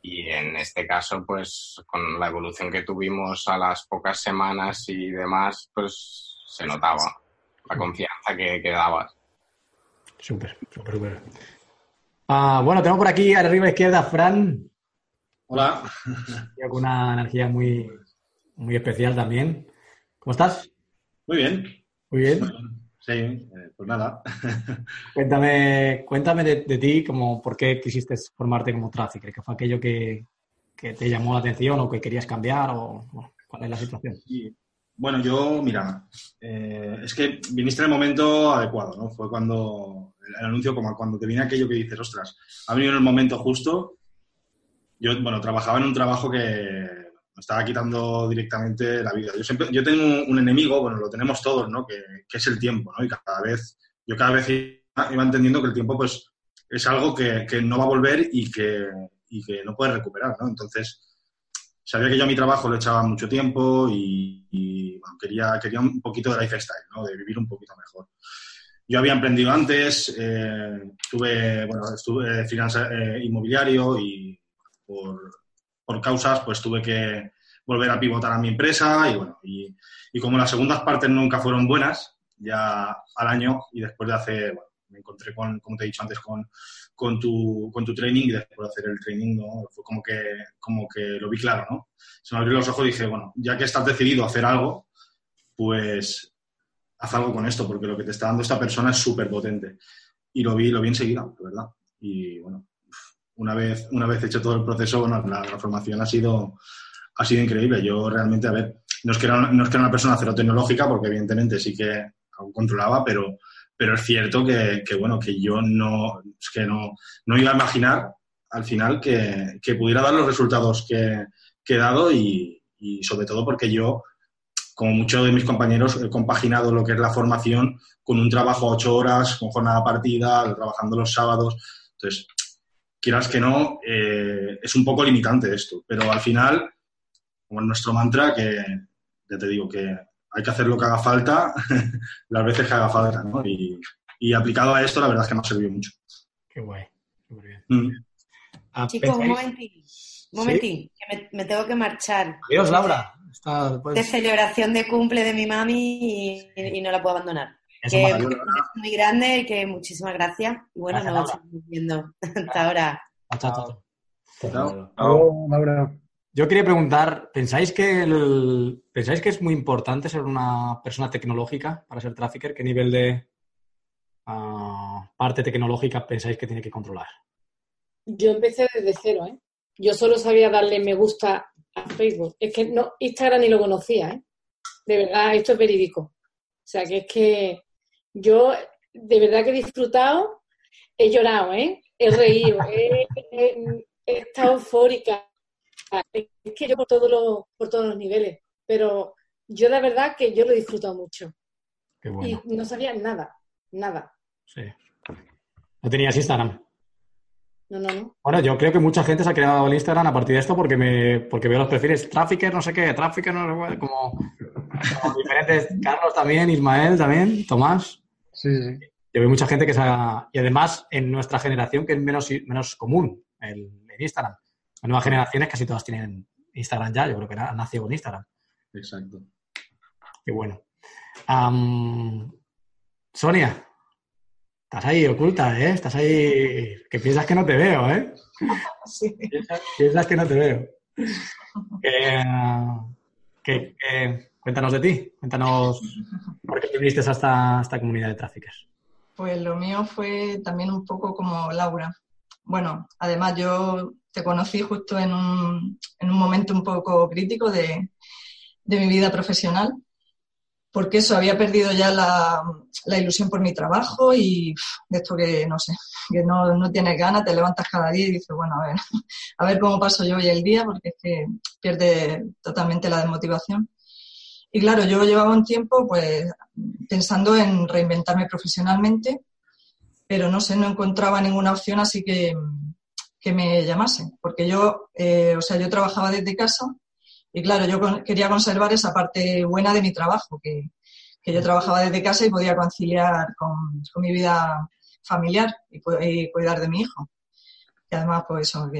Y en este caso, pues con la evolución que tuvimos a las pocas semanas y demás, pues se notaba la confianza que, que dabas. Súper, súper, súper. Ah, bueno, tengo por aquí arriba a izquierda Fran. Hola. Con una energía muy, muy especial también. ¿Cómo estás? Muy bien. Muy bien. Sí, eh, pues nada. [laughs] Cuéntame, cuéntame de, ti, como por qué quisiste formarte como trafficker, qué fue aquello que, te llamó la atención o que querías cambiar o cuál es la situación. Bueno, yo, mira, eh, es que viniste en el momento adecuado, ¿no? Fue cuando el anuncio, como cuando te viene aquello que dices, ostras, ha venido en el momento justo. Yo, bueno, trabajaba en un trabajo que me estaba quitando directamente la vida. Yo siempre, yo tengo un enemigo, bueno, lo tenemos todos, ¿no? Que, es el tiempo, ¿no? Y cada vez, yo cada vez iba entendiendo que el tiempo, pues, es algo que, no va a volver y que, y que no puedes recuperar, ¿no? Entonces, sabía que yo a mi trabajo le echaba mucho tiempo y, quería, quería un poquito de lifestyle, ¿no? De vivir un poquito mejor. Yo había emprendido antes, eh, tuve, bueno, estuve finanza eh, inmobiliario y por, por causas, pues tuve que volver a pivotar a mi empresa y bueno, y, como las segundas partes nunca fueron buenas, ya al año y después de hacer, bueno, me encontré con, como te he dicho antes, con, con, tu, con tu training y después de hacer el training, ¿no? Fue como que, como que lo vi claro, ¿no? Se me abrió los ojos y dije, bueno, ya que estás decidido a hacer algo, pues haz algo con esto, porque lo que te está dando esta persona es súper potente. Y lo vi, lo vi enseguida, de verdad. Y bueno, una vez, una vez hecho todo el proceso, la, formación ha sido, ha sido increíble. Yo realmente, a ver, no es que era, no es que una persona cero tecnológica, porque evidentemente sí que aún controlaba, pero, pero es cierto que, bueno, que yo no, es que no, no iba a imaginar al final que, que pudiera dar los resultados que, que he dado y, y, sobre todo porque yo, como muchos de mis compañeros, he compaginado lo que es la formación con un trabajo ocho horas, con jornada partida, trabajando los sábados. Entonces, quieras que no, eh, es un poco limitante esto. Pero al final, como nuestro mantra, que ya te digo que hay que hacer lo que haga falta [laughs] las veces que haga falta, ¿no? Y, aplicado a esto, la verdad es que me ha servido mucho. Qué guay, muy bien. Mm. Ah, Chicos, un momentín, un momentín, que me, tengo que marchar. Adiós, Laura. De celebración de cumple de mi mami y no la puedo abandonar que es muy grande y que muchísimas gracias. Y bueno, nos vamos viendo. [laughs] Hasta ahora. Chao, chao. Chao, Laura. Yo quería preguntar, ¿pensáis que, el, ¿pensáis que es muy importante ser una persona tecnológica para ser trafficker? ¿Qué nivel de ah, parte tecnológica pensáis que tiene que controlar? Yo empecé desde cero, ¿eh? Yo solo sabía darle me gusta a Facebook. Es que no, Instagram ni lo conocía, ¿eh? De verdad, esto es verídico. O sea, que es que yo de verdad que he disfrutado, he llorado, ¿eh? He reído, he, estado eufórica. Es que yo por todos los, por todos los niveles, pero yo de verdad que yo lo he disfrutado mucho. Y no sabía nada, nada. Sí. ¿No tenías Instagram? No, no, no. Bueno, yo creo que mucha gente se ha creado el Instagram a partir de esto porque me porque veo los perfiles trafficker, no sé qué, trafficker, no sé como, como diferentes. Carlos también, Ismael también, Tomás. Sí, sí. Yo veo mucha gente que se ha... Y además, en nuestra generación, que es menos, menos común el, Instagram. Las nuevas generaciones casi todas tienen Instagram ya. Yo creo que han nacido con Instagram. Exacto. Qué bueno. Sonia, estás ahí oculta, ¿eh? Estás ahí... Que piensas que no te veo, ¿eh? [laughs] Sí. Piensas, que no te veo. [laughs] ¿Qué, cuéntanos de ti. Cuéntanos [laughs] por qué te viniste a esta, comunidad de tráficos. Pues lo mío fue también un poco como Laura. Bueno, además yo te conocí justo en un, en un momento un poco crítico de, mi vida profesional, porque eso, había perdido ya la, ilusión por mi trabajo y de esto que, no sé, que no, no, tienes ganas, te levantas cada día y dices, bueno, a ver, [laughs] a ver cómo paso yo hoy el día, porque es que pierde totalmente la desmotivación. Y claro, yo llevaba un tiempo pues pensando en reinventarme profesionalmente, pero no sé, no encontraba ninguna opción así que, que me llamase, porque yo, eh, o sea, yo trabajaba desde casa y claro, yo quería conservar esa parte buena de mi trabajo, que, que yo trabajaba desde casa y podía conciliar con, con mi vida familiar y, y, cuidar de mi hijo. Y además, pues, eso,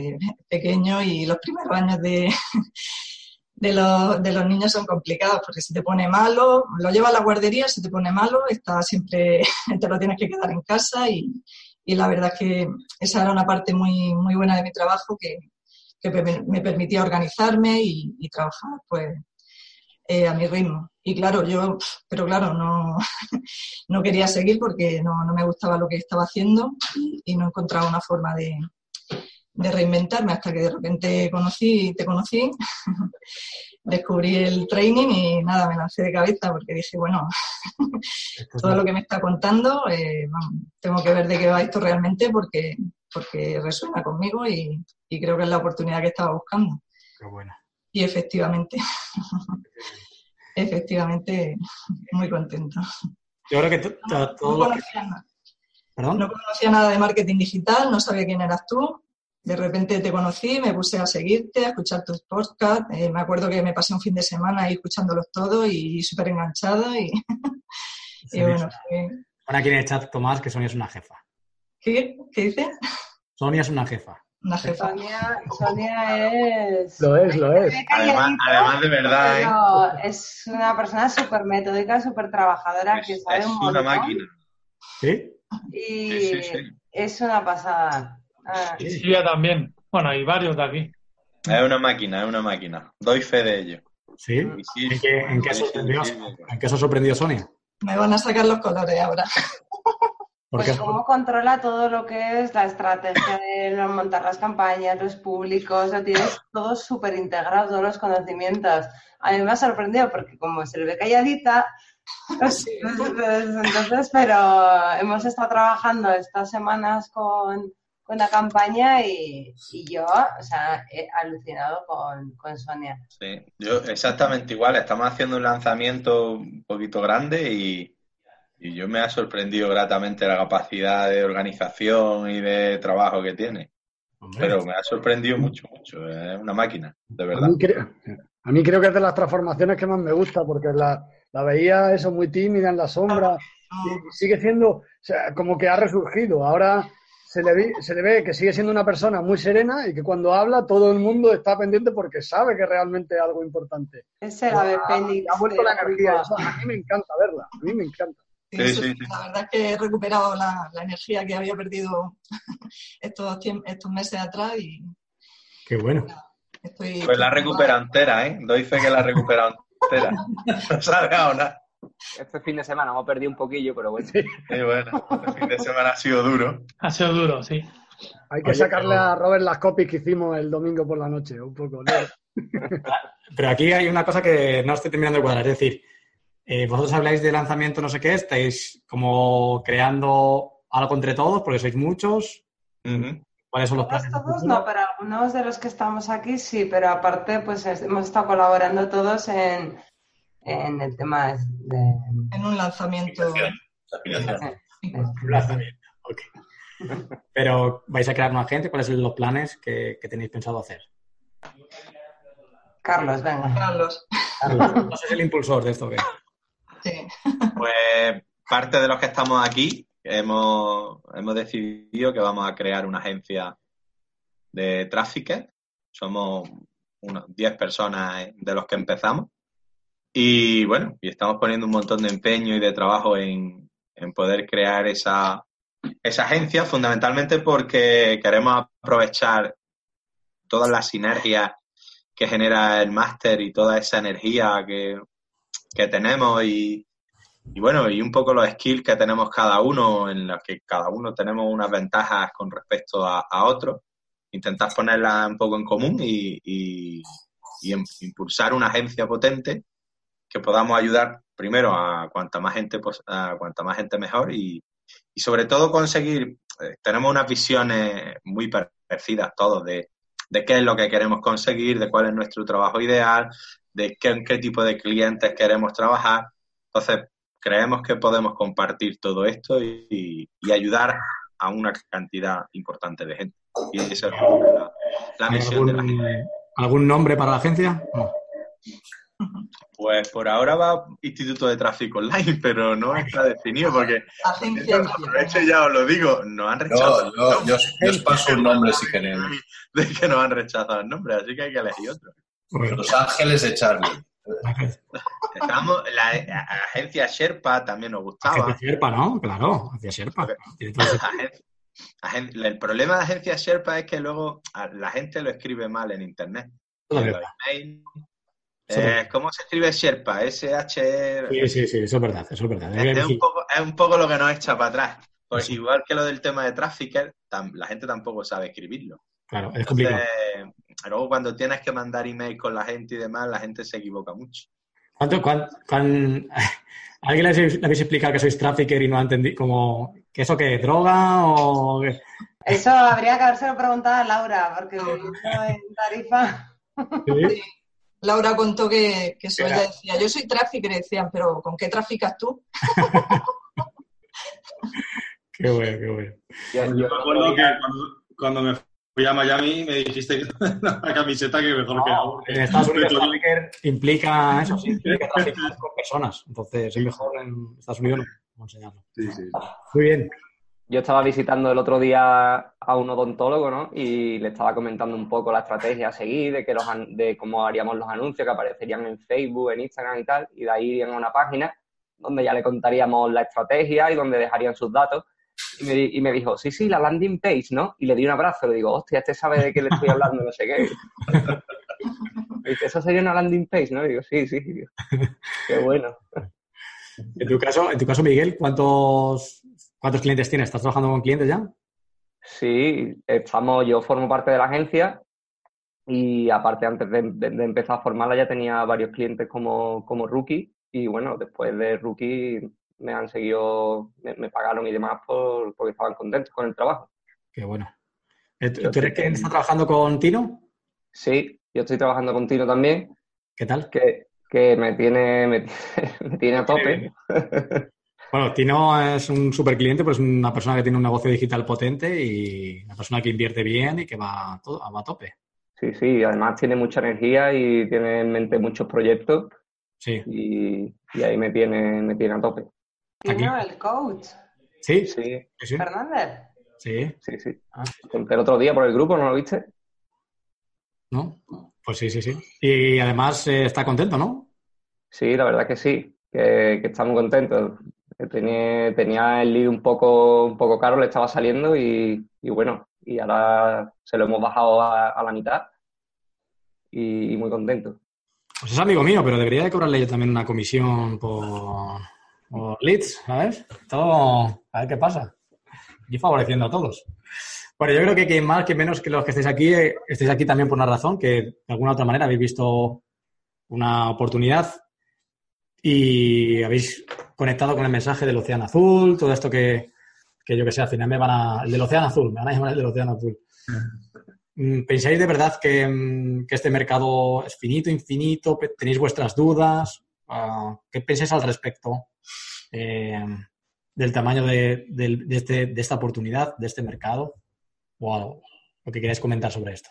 pequeño y los primeros años de, de los, de los niños son complicados porque si te pone malo, lo lleva a la guardería, si te pone malo, está siempre, [laughs] te lo tienes que quedar en casa y, y la verdad es que esa era una parte muy, muy buena de mi trabajo que, que me permitía organizarme y, trabajar pues eh, a mi ritmo. Y claro, yo, pero claro, no, [laughs] no quería seguir porque no, no, me gustaba lo que estaba haciendo y no encontraba una forma de, de reinventarme hasta que de repente conocí, te conocí, [laughs] descubrí el training y nada, me lancé de cabeza porque dije, bueno, [laughs] todo lo que me está contando, eh, tengo que ver de qué va esto realmente porque, porque resuena conmigo y, creo que es la oportunidad que estaba buscando. Y efectivamente, [laughs] efectivamente, muy contento. Yo creo que todo no conocía nada de marketing digital, no sabía quién eras tú, de repente te conocí, me puse a seguirte, a escuchar tus podcasts. Eh, me acuerdo que me pasé un fin de semana ahí escuchándolos todos y súper enganchada. [laughs] Y, bueno, Ahora aquí en el chat Tomás que Sonia es una jefa. ¿Qué? ¿Qué dice? Sonia es una jefa. Una jefa. Sonia, es. Lo es, lo es. Además, de verdad. ¿eh? Es una persona súper metódica, súper trabajadora que sabe es un una máquina. ¿Sí? Y es una pasada. Ah, Silvia también. Bueno, hay varios de aquí. Es una máquina, es una máquina. Doy fe de ello. ¿Sí? ¿En, qué, en, qué sorprendió, ¿En qué sorprendió Sonia? Me van a sacar los colores ahora. [laughs] Pues cómo controla todo lo que es la estrategia de montar las campañas, los públicos, lo tienes todo súper integrado, todos los conocimientos. A mí me ha sorprendido porque como se le ve calladita, [laughs] pues, pues, pues, entonces, pero hemos estado trabajando estas semanas con, con la campaña y, yo, o sea, he alucinado con, con, Sonia. Sí, yo exactamente igual. Estamos haciendo un lanzamiento un poquito grande y, y yo me ha sorprendido gratamente la capacidad de organización y de trabajo que tiene. Pero me ha sorprendido mucho, mucho. Es una máquina, de verdad. A mí, creo, a mí creo que es de las transformaciones que más me gusta, porque la, la veía eso muy tímida en la sombra. Y sigue siendo, o sea, como que ha resurgido. Ahora se le, ve, se le ve que sigue siendo una persona muy serena y que cuando habla todo el mundo está pendiente porque sabe que realmente es algo importante. Es el ave Ha, vuelto la energía. a mí me encanta verla. A mí me encanta. La verdad es que he recuperado la, energía que había perdido [laughs] estos, estos meses atrás y... Qué bueno. pues la entera, ¿eh? Doy fe que la entera. [laughs] No se ha nada. Este fin de semana hemos perdido un poquillo, pero bueno. Sí, [laughs] bueno, este fin de semana ha sido duro. Ha sido duro, sí. Hay que sacarle a Robert las copias que hicimos el domingo por la noche, un poco. ¿no? [laughs] Pero aquí hay una cosa que no estoy terminando de cuadrar, es decir, eh, vosotros habláis de lanzamiento no sé qué, estáis como creando algo entre todos, porque sois muchos. ¿Cuáles son los planes? Todos no, pero algunos de los que estamos aquí sí, pero aparte pues hemos estado colaborando todos en, en el tema de... En un lanzamiento. lanzamiento, ok. [laughs] Pero, ¿vais a crear más gente? ¿Cuáles son los planes que, tenéis pensado hacer? Carlos, venga. Carlos. Carlos, ¿no [laughs] es el impulsor de esto? ¿qué? Sí. Pues parte de los que estamos aquí hemos, hemos decidido que vamos a crear una agencia de tráfico. Somos unas 10 personas de los que empezamos. Y bueno, y estamos poniendo un montón de empeño y de trabajo en, en poder crear esa, esa agencia, fundamentalmente porque queremos aprovechar todas las sinergias que genera el máster y toda esa energía que, tenemos y, bueno, y un poco los skills que tenemos cada uno, en los que cada uno tenemos unas ventajas con respecto a, a otros, intentar ponerlas un poco en común y, y, impulsar una agencia potente que podamos ayudar primero a cuanta más gente, pues, a cuanta más gente mejor y, y sobre todo conseguir, eh, tenemos unas visiones muy parecidas todos de, qué es lo que queremos conseguir, de cuál es nuestro trabajo ideal, de qué, en qué tipo de clientes queremos trabajar. Entonces, creemos que podemos compartir todo esto y, ayudar a una cantidad importante de gente. Y esa es la, misión de la gente. ¿Algún nombre para la agencia? Pues por ahora va Instituto de Tráfico Online, [laughs] pero no está definido porque, de hecho ya os lo digo, nos han rechazado. yo, os paso un nombre si queréis. [laughs] De que nos han rechazado el nombre, así que hay que elegir otro. Los Ángeles de Charlie. Estamos, la, agencia Sherpa también nos gustaba. Agencia Sherpa, ¿no? Claro, agencia Sherpa. el problema de agencia Sherpa es que luego la gente lo escribe mal en internet. Eh, ¿Cómo se escribe Sherpa? S-H... Sí, sí, sí, eso es verdad, eso es verdad. Es, un poco, es un poco lo que nos echa para atrás. Pues igual que lo del tema de Trafficker, la gente tampoco sabe escribirlo. Claro, es complicado. luego cuando tienes que mandar email con la gente y demás, la gente se equivoca mucho. ¿Cuánto, [laughs] ¿Alguien le habéis, explicado que sois trafficker y no ha entendido como que eso que droga o Eso habría que haberse preguntado a Laura, porque en Tarifa. [laughs] ¿Sí? Laura contó que, que eso ella decía, yo soy tráfico y decían, pero ¿con qué traficas tú? [laughs] qué bueno, qué bueno. Yo, me acuerdo que cuando, me fui a Miami me dijiste que [laughs] la camiseta que mejor que hago. En Estados Unidos trafficker implica eso, sí, implica [laughs] traficar con personas. Entonces es mejor en Estados Unidos no enseñarlo. Sí, sí. Muy bien yo estaba visitando el otro día a un odontólogo, ¿no? Y le estaba comentando un poco la estrategia a seguir, de, que los, de cómo haríamos los anuncios que aparecerían en Facebook, en Instagram y tal, y de ahí irían a una página donde ya le contaríamos la estrategia y donde dejarían sus datos. Y me, dijo, sí, sí, la landing page, ¿no? Y le di un abrazo, le digo, hostia, este sabe de qué le estoy hablando, no sé qué. [laughs] Me dice, eso sería una landing page, ¿no? Y digo, sí, sí, qué bueno. En tu caso, en tu caso, Miguel, ¿cuántos ¿Cuántos clientes tienes? ¿Estás trabajando con clientes ya? Sí, estamos, yo formo parte de la agencia y aparte antes de, empezar a formarla ya tenía varios clientes como, como rookie y bueno, después de rookie me han seguido, me, pagaron y demás por, porque estaban contentos con el trabajo. Qué bueno. Eh, ¿Tú eres que está trabajando con Tino? Sí, yo estoy trabajando con Tino también. ¿Qué tal? Que, que me tiene, me, [laughs] me tiene a tope. [laughs] Bueno, Tino es un super cliente, pues una persona que tiene un negocio digital potente y una persona que invierte bien y que va, todo, va a tope. Sí, sí, además tiene mucha energía y tiene en mente muchos proyectos. Sí. Y, ahí me tiene, me tiene a tope. Tino, el coach. Sí, sí. Fernández. Sí. Sí, sí. Ah. el otro día por el grupo, ¿no lo viste? ¿No? Pues sí, sí, sí. Y además eh, está contento, ¿no? Sí, la verdad que sí, que, que está muy contento. Tenía, el lead un poco, un poco caro, le estaba saliendo y, bueno, y ahora se lo hemos bajado a, la mitad. y, muy contento. Pues es amigo mío, pero debería de cobrarle yo también una comisión por, leads, ¿sabes? Todo, a ver qué pasa. Y favoreciendo a todos. Bueno, yo creo que quien más, que menos que los que estéis aquí, estéis aquí también por una razón, que de alguna otra manera habéis visto una oportunidad y habéis conectado con el mensaje del Océano Azul, todo esto que, que yo que sé, al final me van a... El del Océano Azul, me van a llamar el del Océano Azul. Mm, ¿Pensáis de verdad mm, que, este mercado es finito, infinito? ¿Tenéis vuestras dudas? Ah, ¿Qué pensáis al respecto eh, del tamaño de, este, de, esta oportunidad, de este mercado? ¿O lo que queráis comentar sobre esto?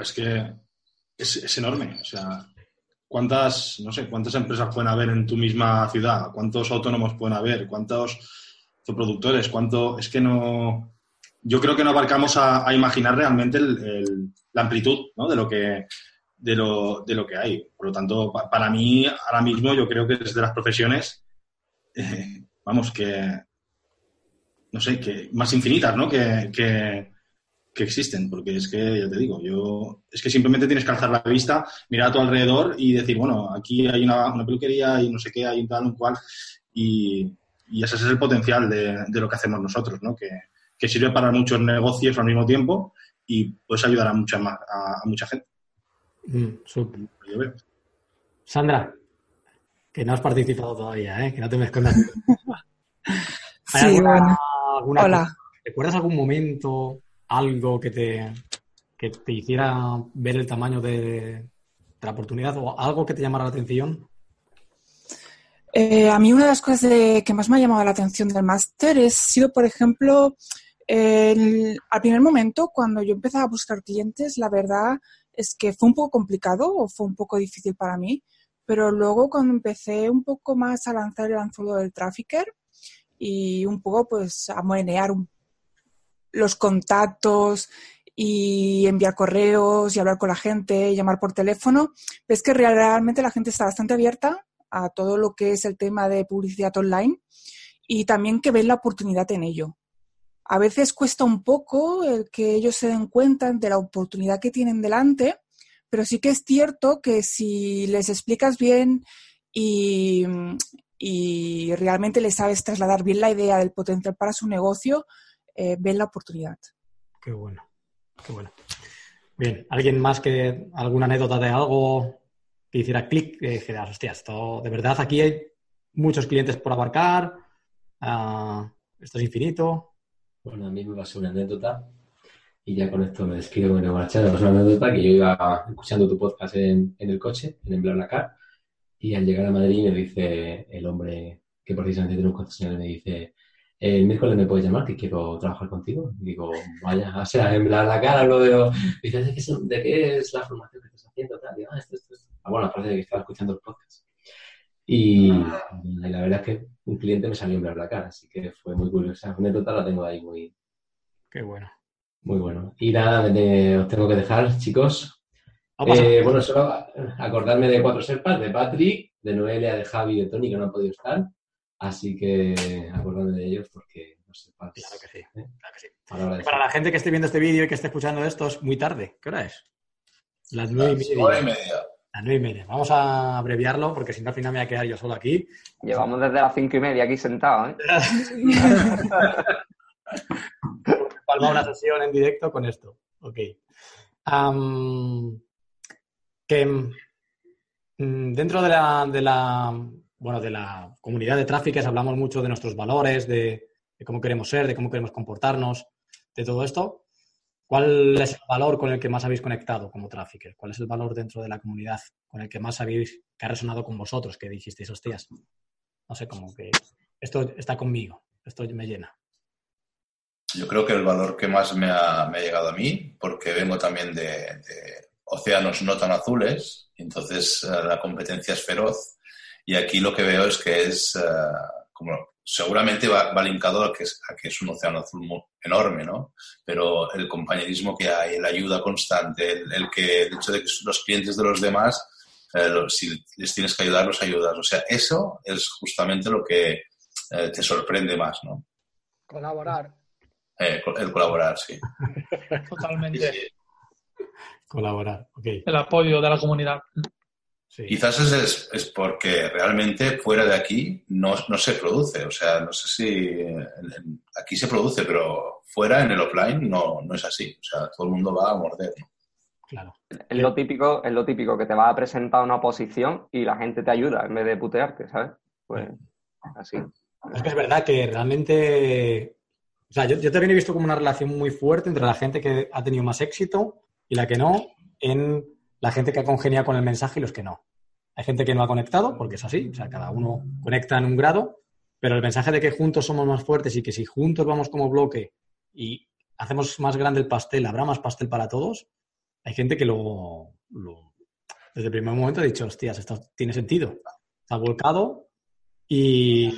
Es que es, es, enorme. O sea, ¿cuántas, no sé, cuántas empresas pueden haber en tu misma ciudad? ¿Cuántos autónomos pueden haber? ¿Cuántos productores? ¿Cuánto? Es que no yo creo que no abarcamos a, imaginar realmente la amplitud de, lo que, de, lo, de lo que hay. Por lo tanto, para mí, ahora mismo, yo creo que es de las profesiones, eh, vamos, que, no sé, que más infinitas, ¿no? Que, que, existen, porque es que, ya te digo, yo, es que simplemente tienes que alzar la vista, mirar a tu alrededor y decir, bueno, aquí hay una, peluquería y no sé qué, hay un tal, un cual, y, ese es el potencial de, de, lo que hacemos nosotros, ¿no? Que, que sirve para muchos negocios al mismo tiempo y puedes ayudar a mucha, a, mucha gente. Mm, Sandra, que no has participado todavía, ¿eh? que no te me escondas. [laughs] sí, bueno. Hola. ¿Recuerdas algún momento, algo que te, que te hiciera ver el tamaño de, la oportunidad o algo que te llamara la atención? Eh, a mí una de las cosas que más me ha llamado la atención del máster ha sido, por ejemplo, al primer momento, cuando yo empezaba a buscar clientes, la verdad es que fue un poco complicado o fue un poco difícil para mí, pero luego cuando empecé un poco más a lanzar el anzuelo del trafficker y un poco pues a monear los contactos y enviar correos y hablar con la gente, llamar por teléfono, ves que realmente la gente está bastante abierta a todo lo que es el tema de publicidad online y también que ven la oportunidad en ello. A veces cuesta un poco el que ellos se den cuenta de la oportunidad que tienen delante, pero sí que es cierto que si les explicas bien y, realmente les sabes trasladar bien la idea del potencial para su negocio, eh, ven la oportunidad. Qué bueno, qué bueno. Bien, ¿alguien más que alguna anécdota de algo que hiciera clic? Que dijeras, hostia, esto de verdad aquí hay muchos clientes por abarcar, ah, esto es infinito. Bueno, a mí me pasó una anécdota y ya con esto me despido con una marchada. Es una anécdota que yo iba escuchando tu podcast en, el coche, en BlaBlaCar, y al llegar a Madrid me dice el hombre que precisamente tiene un concesionario, me dice, el miércoles me puedes llamar que quiero trabajar contigo. Y digo, vaya, o sea, en BlaBlaCar hablo de... Dice, ¿de qué, es, ¿de qué es la formación que estás haciendo? Tal. ah, esto, esto, esto. Ah, bueno, aparte de que estaba escuchando el podcast. Y, la verdad es que un cliente me salió en BlaBlaCar, así que fue muy curiosa. Esa anécdota la tengo ahí muy... Qué bueno. Muy bueno. Y nada, os tengo que dejar, chicos. Eh, bueno, solo acordarme de cuatro serpas, de Patrick, de Noelia, de Javi, de Tony, que no han podido estar. Así que acordarme de ellos porque no sé. Claro que sí. ¿eh? Claro que sí. Para, la gente que esté viendo este vídeo y que esté escuchando esto, es muy tarde. ¿Qué hora es? Las nueve y media. A nueve y media. Vamos a abreviarlo porque si no al final me voy a quedar yo solo aquí. Llevamos desde las cinco y media aquí sentados, ¿eh? [laughs] Palma una sesión en directo con esto. Ok. que mm, dentro de la, de la, bueno, de la comunidad de tráficos hablamos mucho de nuestros valores, de, de cómo queremos ser, de cómo queremos comportarnos, de todo esto. ¿Cuál es el valor con el que más habéis conectado como trafficker? ¿Cuál es el valor dentro de la comunidad con el que más habéis, que ha resonado con vosotros, que dijisteis, hostias, no sé, como que esto está conmigo, esto me llena? Yo creo que el valor que más me ha, llegado a mí, porque vengo también de, océanos no tan azules, entonces eh, la competencia es feroz, y aquí lo que veo es que es eh, como seguramente va, va linkado a que, es, a que es un océano azul enorme, ¿no? Pero el compañerismo que hay, la ayuda constante, el, que, el hecho de que los clientes de los demás, eh, si les tienes que ayudar, los ayudas. O sea, eso es justamente lo que eh, te sorprende más, ¿no? Colaborar. Eh, el colaborar, sí. Totalmente. [laughs] Colaborar, ok. El apoyo de la comunidad. Quizás es, es, porque realmente fuera de aquí no, no, se produce. O sea, no sé si aquí se produce, pero fuera en el offline no, no es así. O sea, todo el mundo va a morder. Claro. Es lo típico, es lo típico que te va a presentar una oposición y la gente te ayuda en vez de putearte, ¿sabes? Pues así. Es que es verdad que realmente. O sea, yo, yo también he visto como una relación muy fuerte entre la gente que ha tenido más éxito y la que no, en la gente que ha congeniado con el mensaje y los que no. Hay gente que no ha conectado, porque es así, o sea, cada uno conecta en un grado, pero el mensaje de que juntos somos más fuertes y que si juntos vamos como bloque y hacemos más grande el pastel, habrá más pastel para todos, hay gente que lo, desde el primer momento ha dicho, hostias, esto tiene sentido. Está volcado y,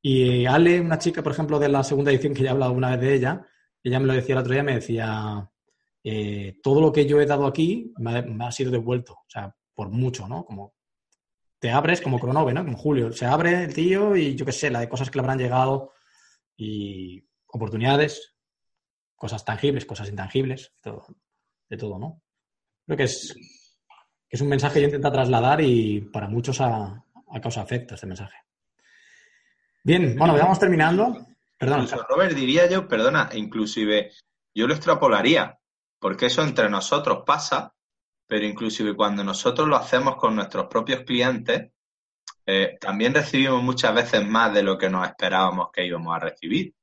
y Ale, una chica, por ejemplo, de la segunda edición, que ya he hablado una vez de ella, ella me lo decía el otro día, me decía, eh, todo lo que yo he dado aquí me ha, sido devuelto, o sea, por mucho, ¿no? Como te abres como Cronove, ¿no? Como Julio, se abre el tío y yo qué sé, la de cosas que le habrán llegado y oportunidades, cosas tangibles, cosas intangibles, de todo, ¿no? Creo que es, es un mensaje que yo intento trasladar y para muchos ha, causa efecto este mensaje. Bien, bueno, vamos terminando. Perdón. Robert, diría yo, perdona, inclusive yo lo extrapolaría porque eso entre nosotros pasa, pero inclusive cuando nosotros lo hacemos con nuestros propios clientes, eh, también recibimos muchas veces más de lo que nos esperábamos que íbamos a recibir.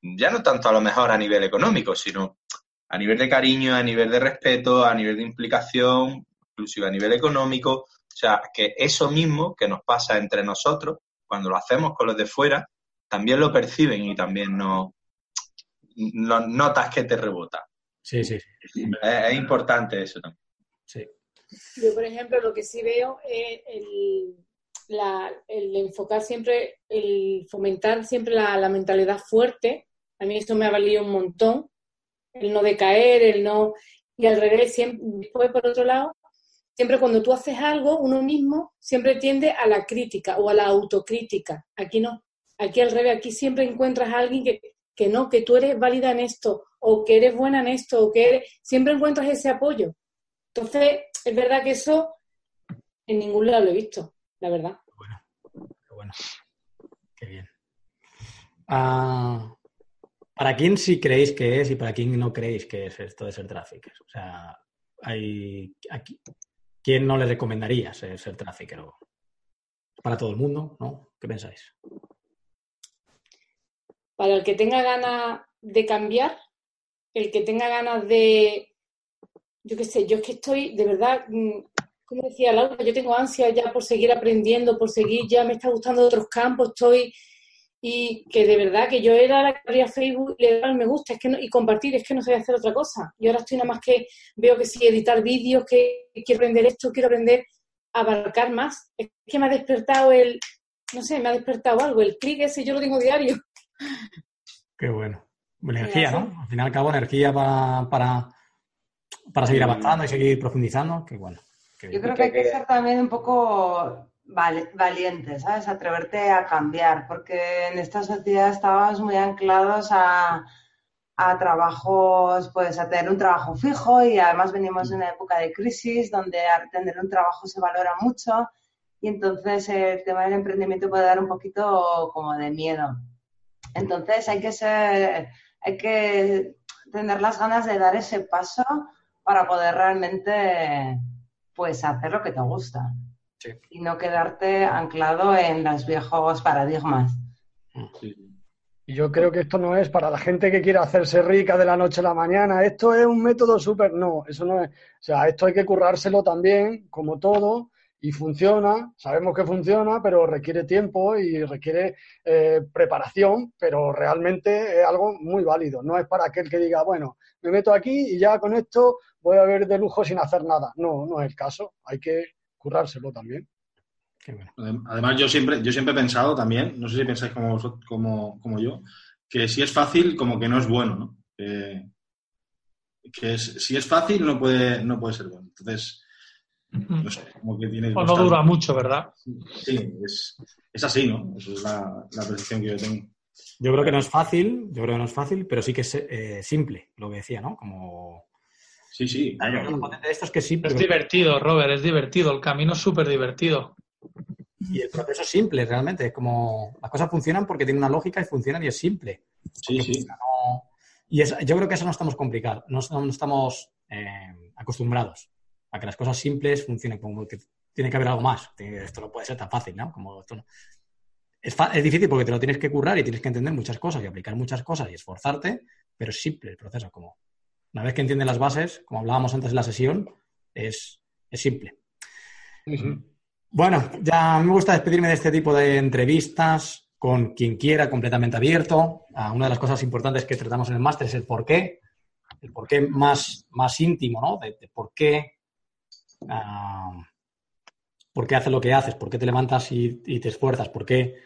Ya no tanto a lo mejor a nivel económico, sino a nivel de cariño, a nivel de respeto, a nivel de implicación, inclusive a nivel económico. O sea, que eso mismo que nos pasa entre nosotros, cuando lo hacemos con los de fuera, también lo perciben y también no, notas que te rebota. Sí, sí. Es, importante eso también. Sí. Yo, por ejemplo, lo que sí veo es el, enfocar siempre, el fomentar siempre la, mentalidad fuerte. A mí esto me ha valido un montón. El no decaer, el no. Y al revés, siempre, después, por otro lado, siempre cuando tú haces algo, uno mismo siempre tiende a la crítica o a la autocrítica. Aquí no. Aquí al revés, aquí siempre encuentras a alguien que, que no, que tú eres válida en esto, o que eres buena en esto, o que eres... siempre encuentras ese apoyo. Entonces, es verdad que eso en ningún lado lo he visto, la verdad. Bueno, qué bueno. Qué bien. Ah, ¿Para quién sí creéis que es y para quién no creéis que es esto de ser tráfico? O sea, hay aquí, ¿quién no le recomendaría ser, ser tráfico? Para todo el mundo, ¿no? ¿Qué pensáis? para el que tenga ganas de cambiar, el que tenga ganas de, yo qué sé, yo es que estoy, de verdad, mm, como decía Laura, yo tengo ansia ya por seguir aprendiendo, por seguir, ya me está gustando otros campos, estoy, y que de verdad que yo era la que abría Facebook, le daba me gusta es que y compartir, es que no sé hacer otra cosa. Y ahora estoy nada más que, veo que sí, editar vídeos, que quiero aprender esto, quiero aprender a abarcar más. Es que me ha despertado el, no sé, me ha despertado algo, el clic ese yo lo tengo diario. Qué bueno. Energía, ¿no? Al final y al cabo, energía para, para, seguir avanzando y seguir profundizando. Qué bueno. Yo creo que hay que ser también un poco valiente, ¿sabes? Atreverte a cambiar, porque en esta sociedad estábamos muy anclados a, a trabajos, pues a tener un trabajo fijo y además venimos de una época de crisis donde tener un trabajo se valora mucho y entonces el tema del emprendimiento puede dar un poquito como de miedo. Entonces hay que ser, hay que tener las ganas de dar ese paso para poder realmente pues hacer lo que te gusta y no quedarte anclado en los viejos paradigmas. Y yo creo que esto no es para la gente que quiere hacerse rica de la noche a la mañana. Esto es un método súper. No, eso no es. O sea, esto hay que currárselo también, como todo, y funciona, sabemos que funciona, pero requiere tiempo y requiere eh, preparación, pero realmente es algo muy válido. No es para aquel que diga, bueno, me meto aquí y ya con esto voy a ver de lujo sin hacer nada. No, no es el caso. Hay que currárselo también. Además, yo siempre, yo siempre he pensado también, no sé si pensáis como, como, como yo, que si es fácil, como que no es bueno, ¿no? que si es fácil, no puede, no puede ser bueno. Entonces, no sé, como que tiene. O no dura mucho, ¿verdad? Sí, es, es así, ¿no? Esa es la, la, percepción que yo tengo. Yo creo que no es fácil, yo creo que no es fácil, pero sí que es eh, simple, lo que decía, ¿no? Como Sí, sí, Esto es que sí. Es divertido, Robert, es divertido. El camino es súper divertido. Y el proceso es simple, realmente. Es como las cosas funcionan porque tienen una lógica y funcionan y es simple. Sí, sí. Y yo creo que eso no estamos complicados, no, estamos eh, acostumbrados a que las cosas simples funcionen como que tiene que haber algo más. Esto no puede ser tan fácil, ¿no? Como esto Es, es, difícil porque te lo tienes que currar y tienes que entender muchas cosas y aplicar muchas cosas y esforzarte, pero es simple el proceso. Como una vez que entiendes las bases, como hablábamos antes de la sesión, es, simple. Bueno, ya me gusta despedirme de este tipo de entrevistas con quien quiera, completamente abierto. Una de las cosas importantes que tratamos en el máster es el por qué, el por qué más, más íntimo, ¿no? De, por qué. Ah, por qué haces lo que haces, por qué te levantas y, te esfuerzas, por qué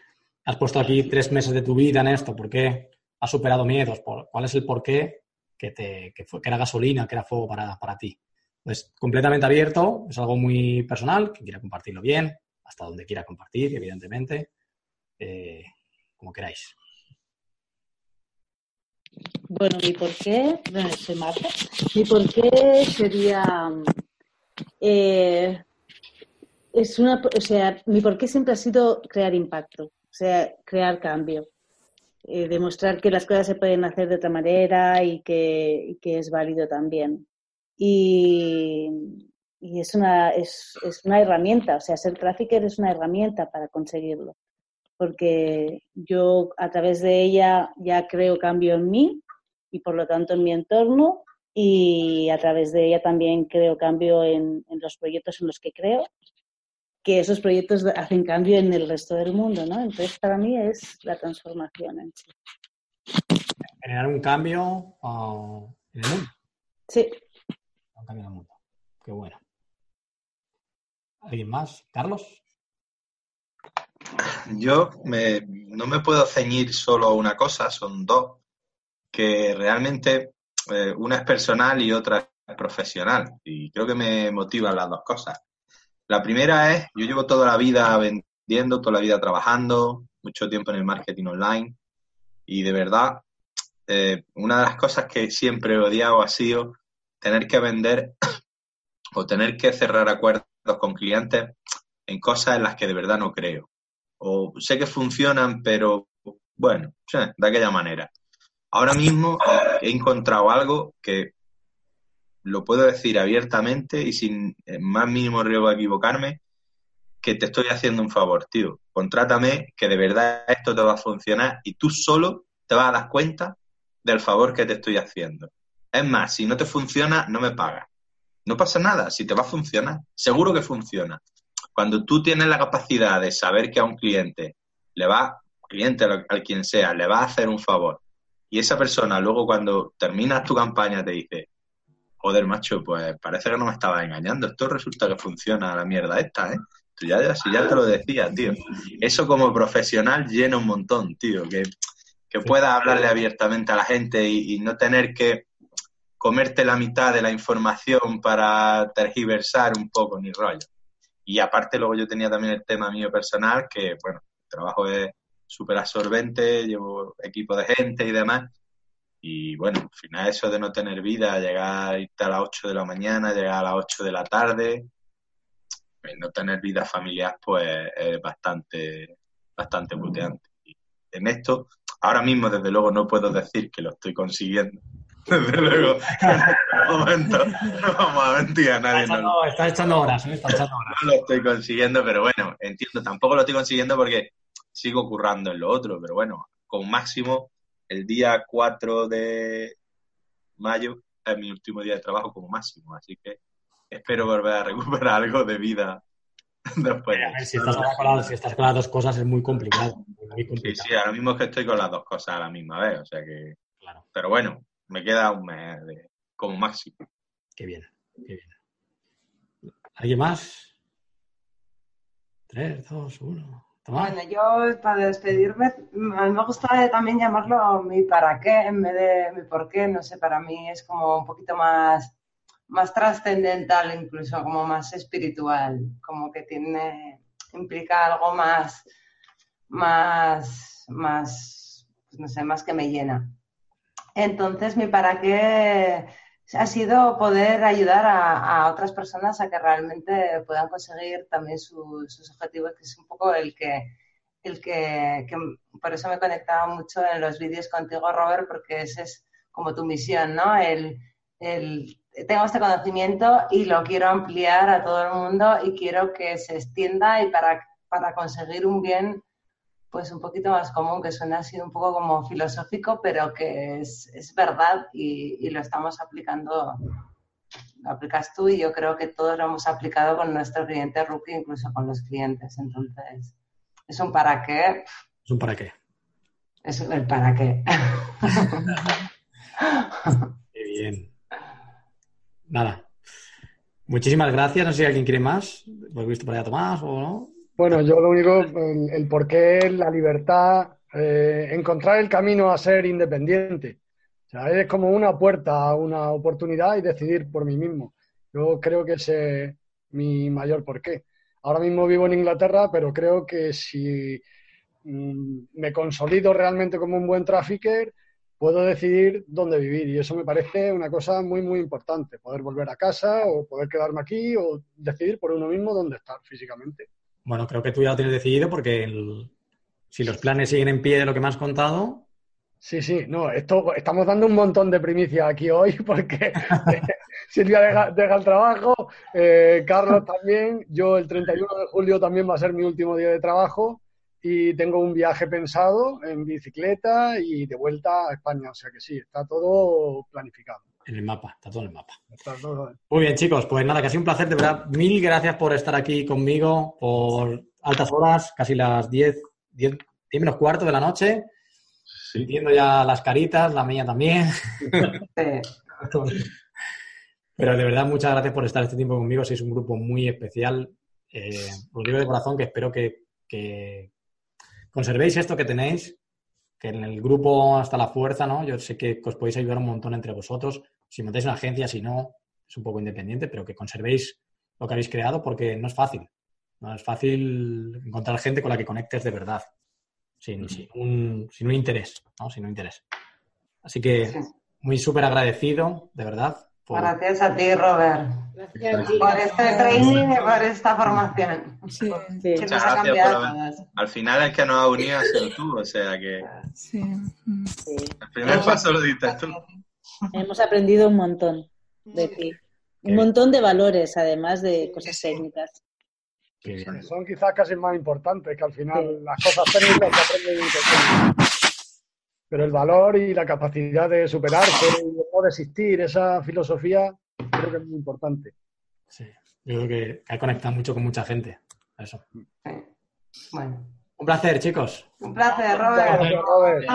has puesto aquí tres meses de tu vida en esto, por qué has superado miedos, cuál es el por qué que, te, que, que era gasolina, que era fuego para, para ti. Entonces, completamente abierto, es algo muy personal, quien quiera compartirlo bien, hasta donde quiera compartir, evidentemente, eh, como queráis. Bueno, mi por qué, bueno, se mata. Mi por qué sería, eh, es una, o sea, mi por qué siempre ha sido crear impacto, o sea, crear cambio. Eh, demostrar que las cosas se pueden hacer de otra manera y que, es válido también. Y, es, una, es, una herramienta, o sea, ser trafficker es una herramienta para conseguirlo, porque yo a través de ella ya creo cambio en mí y por lo tanto en mi entorno y a través de ella también creo cambio en los proyectos en los que creo que esos proyectos hacen cambio en el resto del mundo, ¿no? Entonces, para mí es la transformación en sí. Generar un cambio ah, en el mundo. Sí. Un cambio en el mundo. Qué bueno. ¿Alguien más? ¿Carlos? Yo no me puedo ceñir solo a una cosa, son dos, que realmente eh, una es personal y otra es profesional. Y creo que me motivan las dos cosas. La primera es, yo llevo toda la vida vendiendo, toda la vida trabajando, mucho tiempo en el marketing online y de verdad, eh, una de las cosas que siempre he odiado ha sido tener que vender [coughs] o tener que cerrar acuerdos con clientes en cosas en las que de verdad no creo. O sé que funcionan, pero bueno, de aquella manera. Ahora mismo he encontrado algo que lo puedo decir abiertamente y sin más mínimo riesgo de equivocarme, que te estoy haciendo un favor, tío. Contrátame, que de verdad esto te va a funcionar y tú solo te vas a dar cuenta del favor que te estoy haciendo. Es más, si no te funciona, no me pagas. No pasa nada, si te va a funcionar, seguro que funciona. Cuando tú tienes la capacidad de saber que a un cliente le va, cliente al quien sea, le va a hacer un favor y esa persona luego cuando terminas tu campaña te dice, joder, macho, pues parece que no me estaba engañando. Esto resulta que funciona la mierda esta, ¿eh? Tú ya, si ya te lo decía, tío. Eso como profesional llena un montón, tío. Que, que puedas hablarle abiertamente a la gente y, no tener que comerte la mitad de la información para tergiversar un poco ni rollo. Y aparte luego yo tenía también el tema mío personal, que bueno, el trabajo es súper absorbente, llevo equipo de gente y demás, y bueno, al final eso de no tener vida, llegar a irte a las 8 de la mañana, llegar a las 8 de la tarde, no tener vida familiar, pues es bastante, bastante puteante. Y en esto, ahora mismo, desde luego, no puedo decir que lo estoy consiguiendo. [laughs] Desde luego, [laughs] un momento, no vamos a mentir a nadie. Está echando, horas, ¿eh? está echando horas. No lo estoy consiguiendo, pero bueno, entiendo, tampoco lo estoy consiguiendo porque sigo currando en lo otro, pero bueno, con máximo el día 4 de mayo es mi último día de trabajo como máximo, así que espero volver a recuperar algo de vida después. si, estás con las, dos cosas es muy complicado, Sí, sí, ahora mismo es que estoy con las dos cosas a la misma vez, o sea que... Pero bueno, me queda un mes como máximo. Qué bien, qué bien. ¿Alguien más? Tres, dos, uno. Bueno, yo para despedirme, me gusta también llamarlo mi para qué en vez de mi por qué. No sé, para mí es como un poquito más, más trascendental, incluso como más espiritual, como que tiene, implica algo más, más, más, pues no sé, más que me llena. Entonces, mi para qué ha sido poder ayudar a, otras personas a que realmente puedan conseguir también sus objetivos, que es un poco el que, el que, por eso me he conectado mucho en los vídeos contigo, Robert, porque esa es como tu misión, ¿no? El, el, tengo este conocimiento y lo quiero ampliar a todo el mundo y quiero que se extienda y para, para conseguir un bien pues un poquito más común, que suena así un poco como filosófico, pero que es, es verdad y, lo estamos aplicando, lo aplicas tú y yo creo que todos lo hemos aplicado con nuestros clientes rookie, incluso con los clientes. Entonces, es un para qué. Es un para qué. Es el para qué. [laughs] qué bien. Nada. Muchísimas gracias. No sé si alguien quiere más. ¿Lo he visto por allá Tomás o no? Bueno, yo lo único, el, por qué la libertad, eh, encontrar el camino a ser independiente. O sea, es como una puerta, una oportunidad y decidir por mí mismo. Yo creo que ese es mi mayor porqué. Ahora mismo vivo en Inglaterra, pero creo que si mm, me consolido realmente como un buen trafficker, puedo decidir dónde vivir. Y eso me parece una cosa muy, muy importante. Poder volver a casa o poder quedarme aquí o decidir por uno mismo dónde estar físicamente. Bueno, creo que tú ya lo tienes decidido porque si los planes siguen en pie de lo que me has contado. Sí, sí, no, esto estamos dando un montón de primicia aquí hoy [laughs] porque Silvia deja, el trabajo, eh, Carlos también, yo el 31 de julio también va a ser mi último día de trabajo y tengo un viaje pensado en bicicleta y de vuelta a España, o sea que sí, está todo planificado en el mapa, está todo en el mapa. Muy bien, chicos, pues nada, casi un placer, de verdad. Mil gracias por estar aquí conmigo por altas horas, casi las 10, 10, menos cuarto de la noche. Viendo ya las caritas, la mía también. [laughs] Pero de verdad, muchas gracias por estar este tiempo conmigo. Sois un grupo muy especial. Eh, os digo de corazón que espero que, que conservéis esto que tenéis, que en el grupo hasta la fuerza, ¿no? Yo sé que os podéis ayudar un montón entre vosotros. Si montáis una agencia, si no, es un poco independiente, pero que conservéis lo que habéis creado porque no es fácil. No es fácil encontrar gente con la que conectes de verdad, sin, un, sin un, interés, ¿no? Sin un interés. Así que muy súper agradecido, de verdad, Gracias a ti, Robert. Gracias por este training y por esta formación. Sí, Muchas gracias Al final es que nos ha unido a ser tú, o sea que. Sí. El primer paso lo diste tú. Hemos aprendido un montón de ti. Un montón de valores, además de cosas técnicas. Son quizás casi más importantes que al final las cosas técnicas se aprenden pero el valor y la capacidad de superarse y de no desistir, esa filosofía, creo que es muy importante. Sí, yo creo que, ha conectado mucho con mucha gente. Eso. Bueno. Un placer, chicos. Un placer, Robert. Gracias. Robert.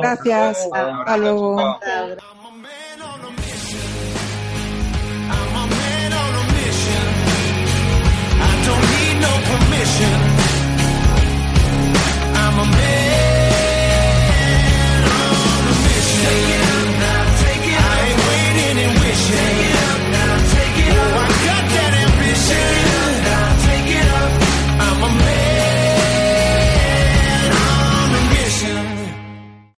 Gracias. Hasta luego.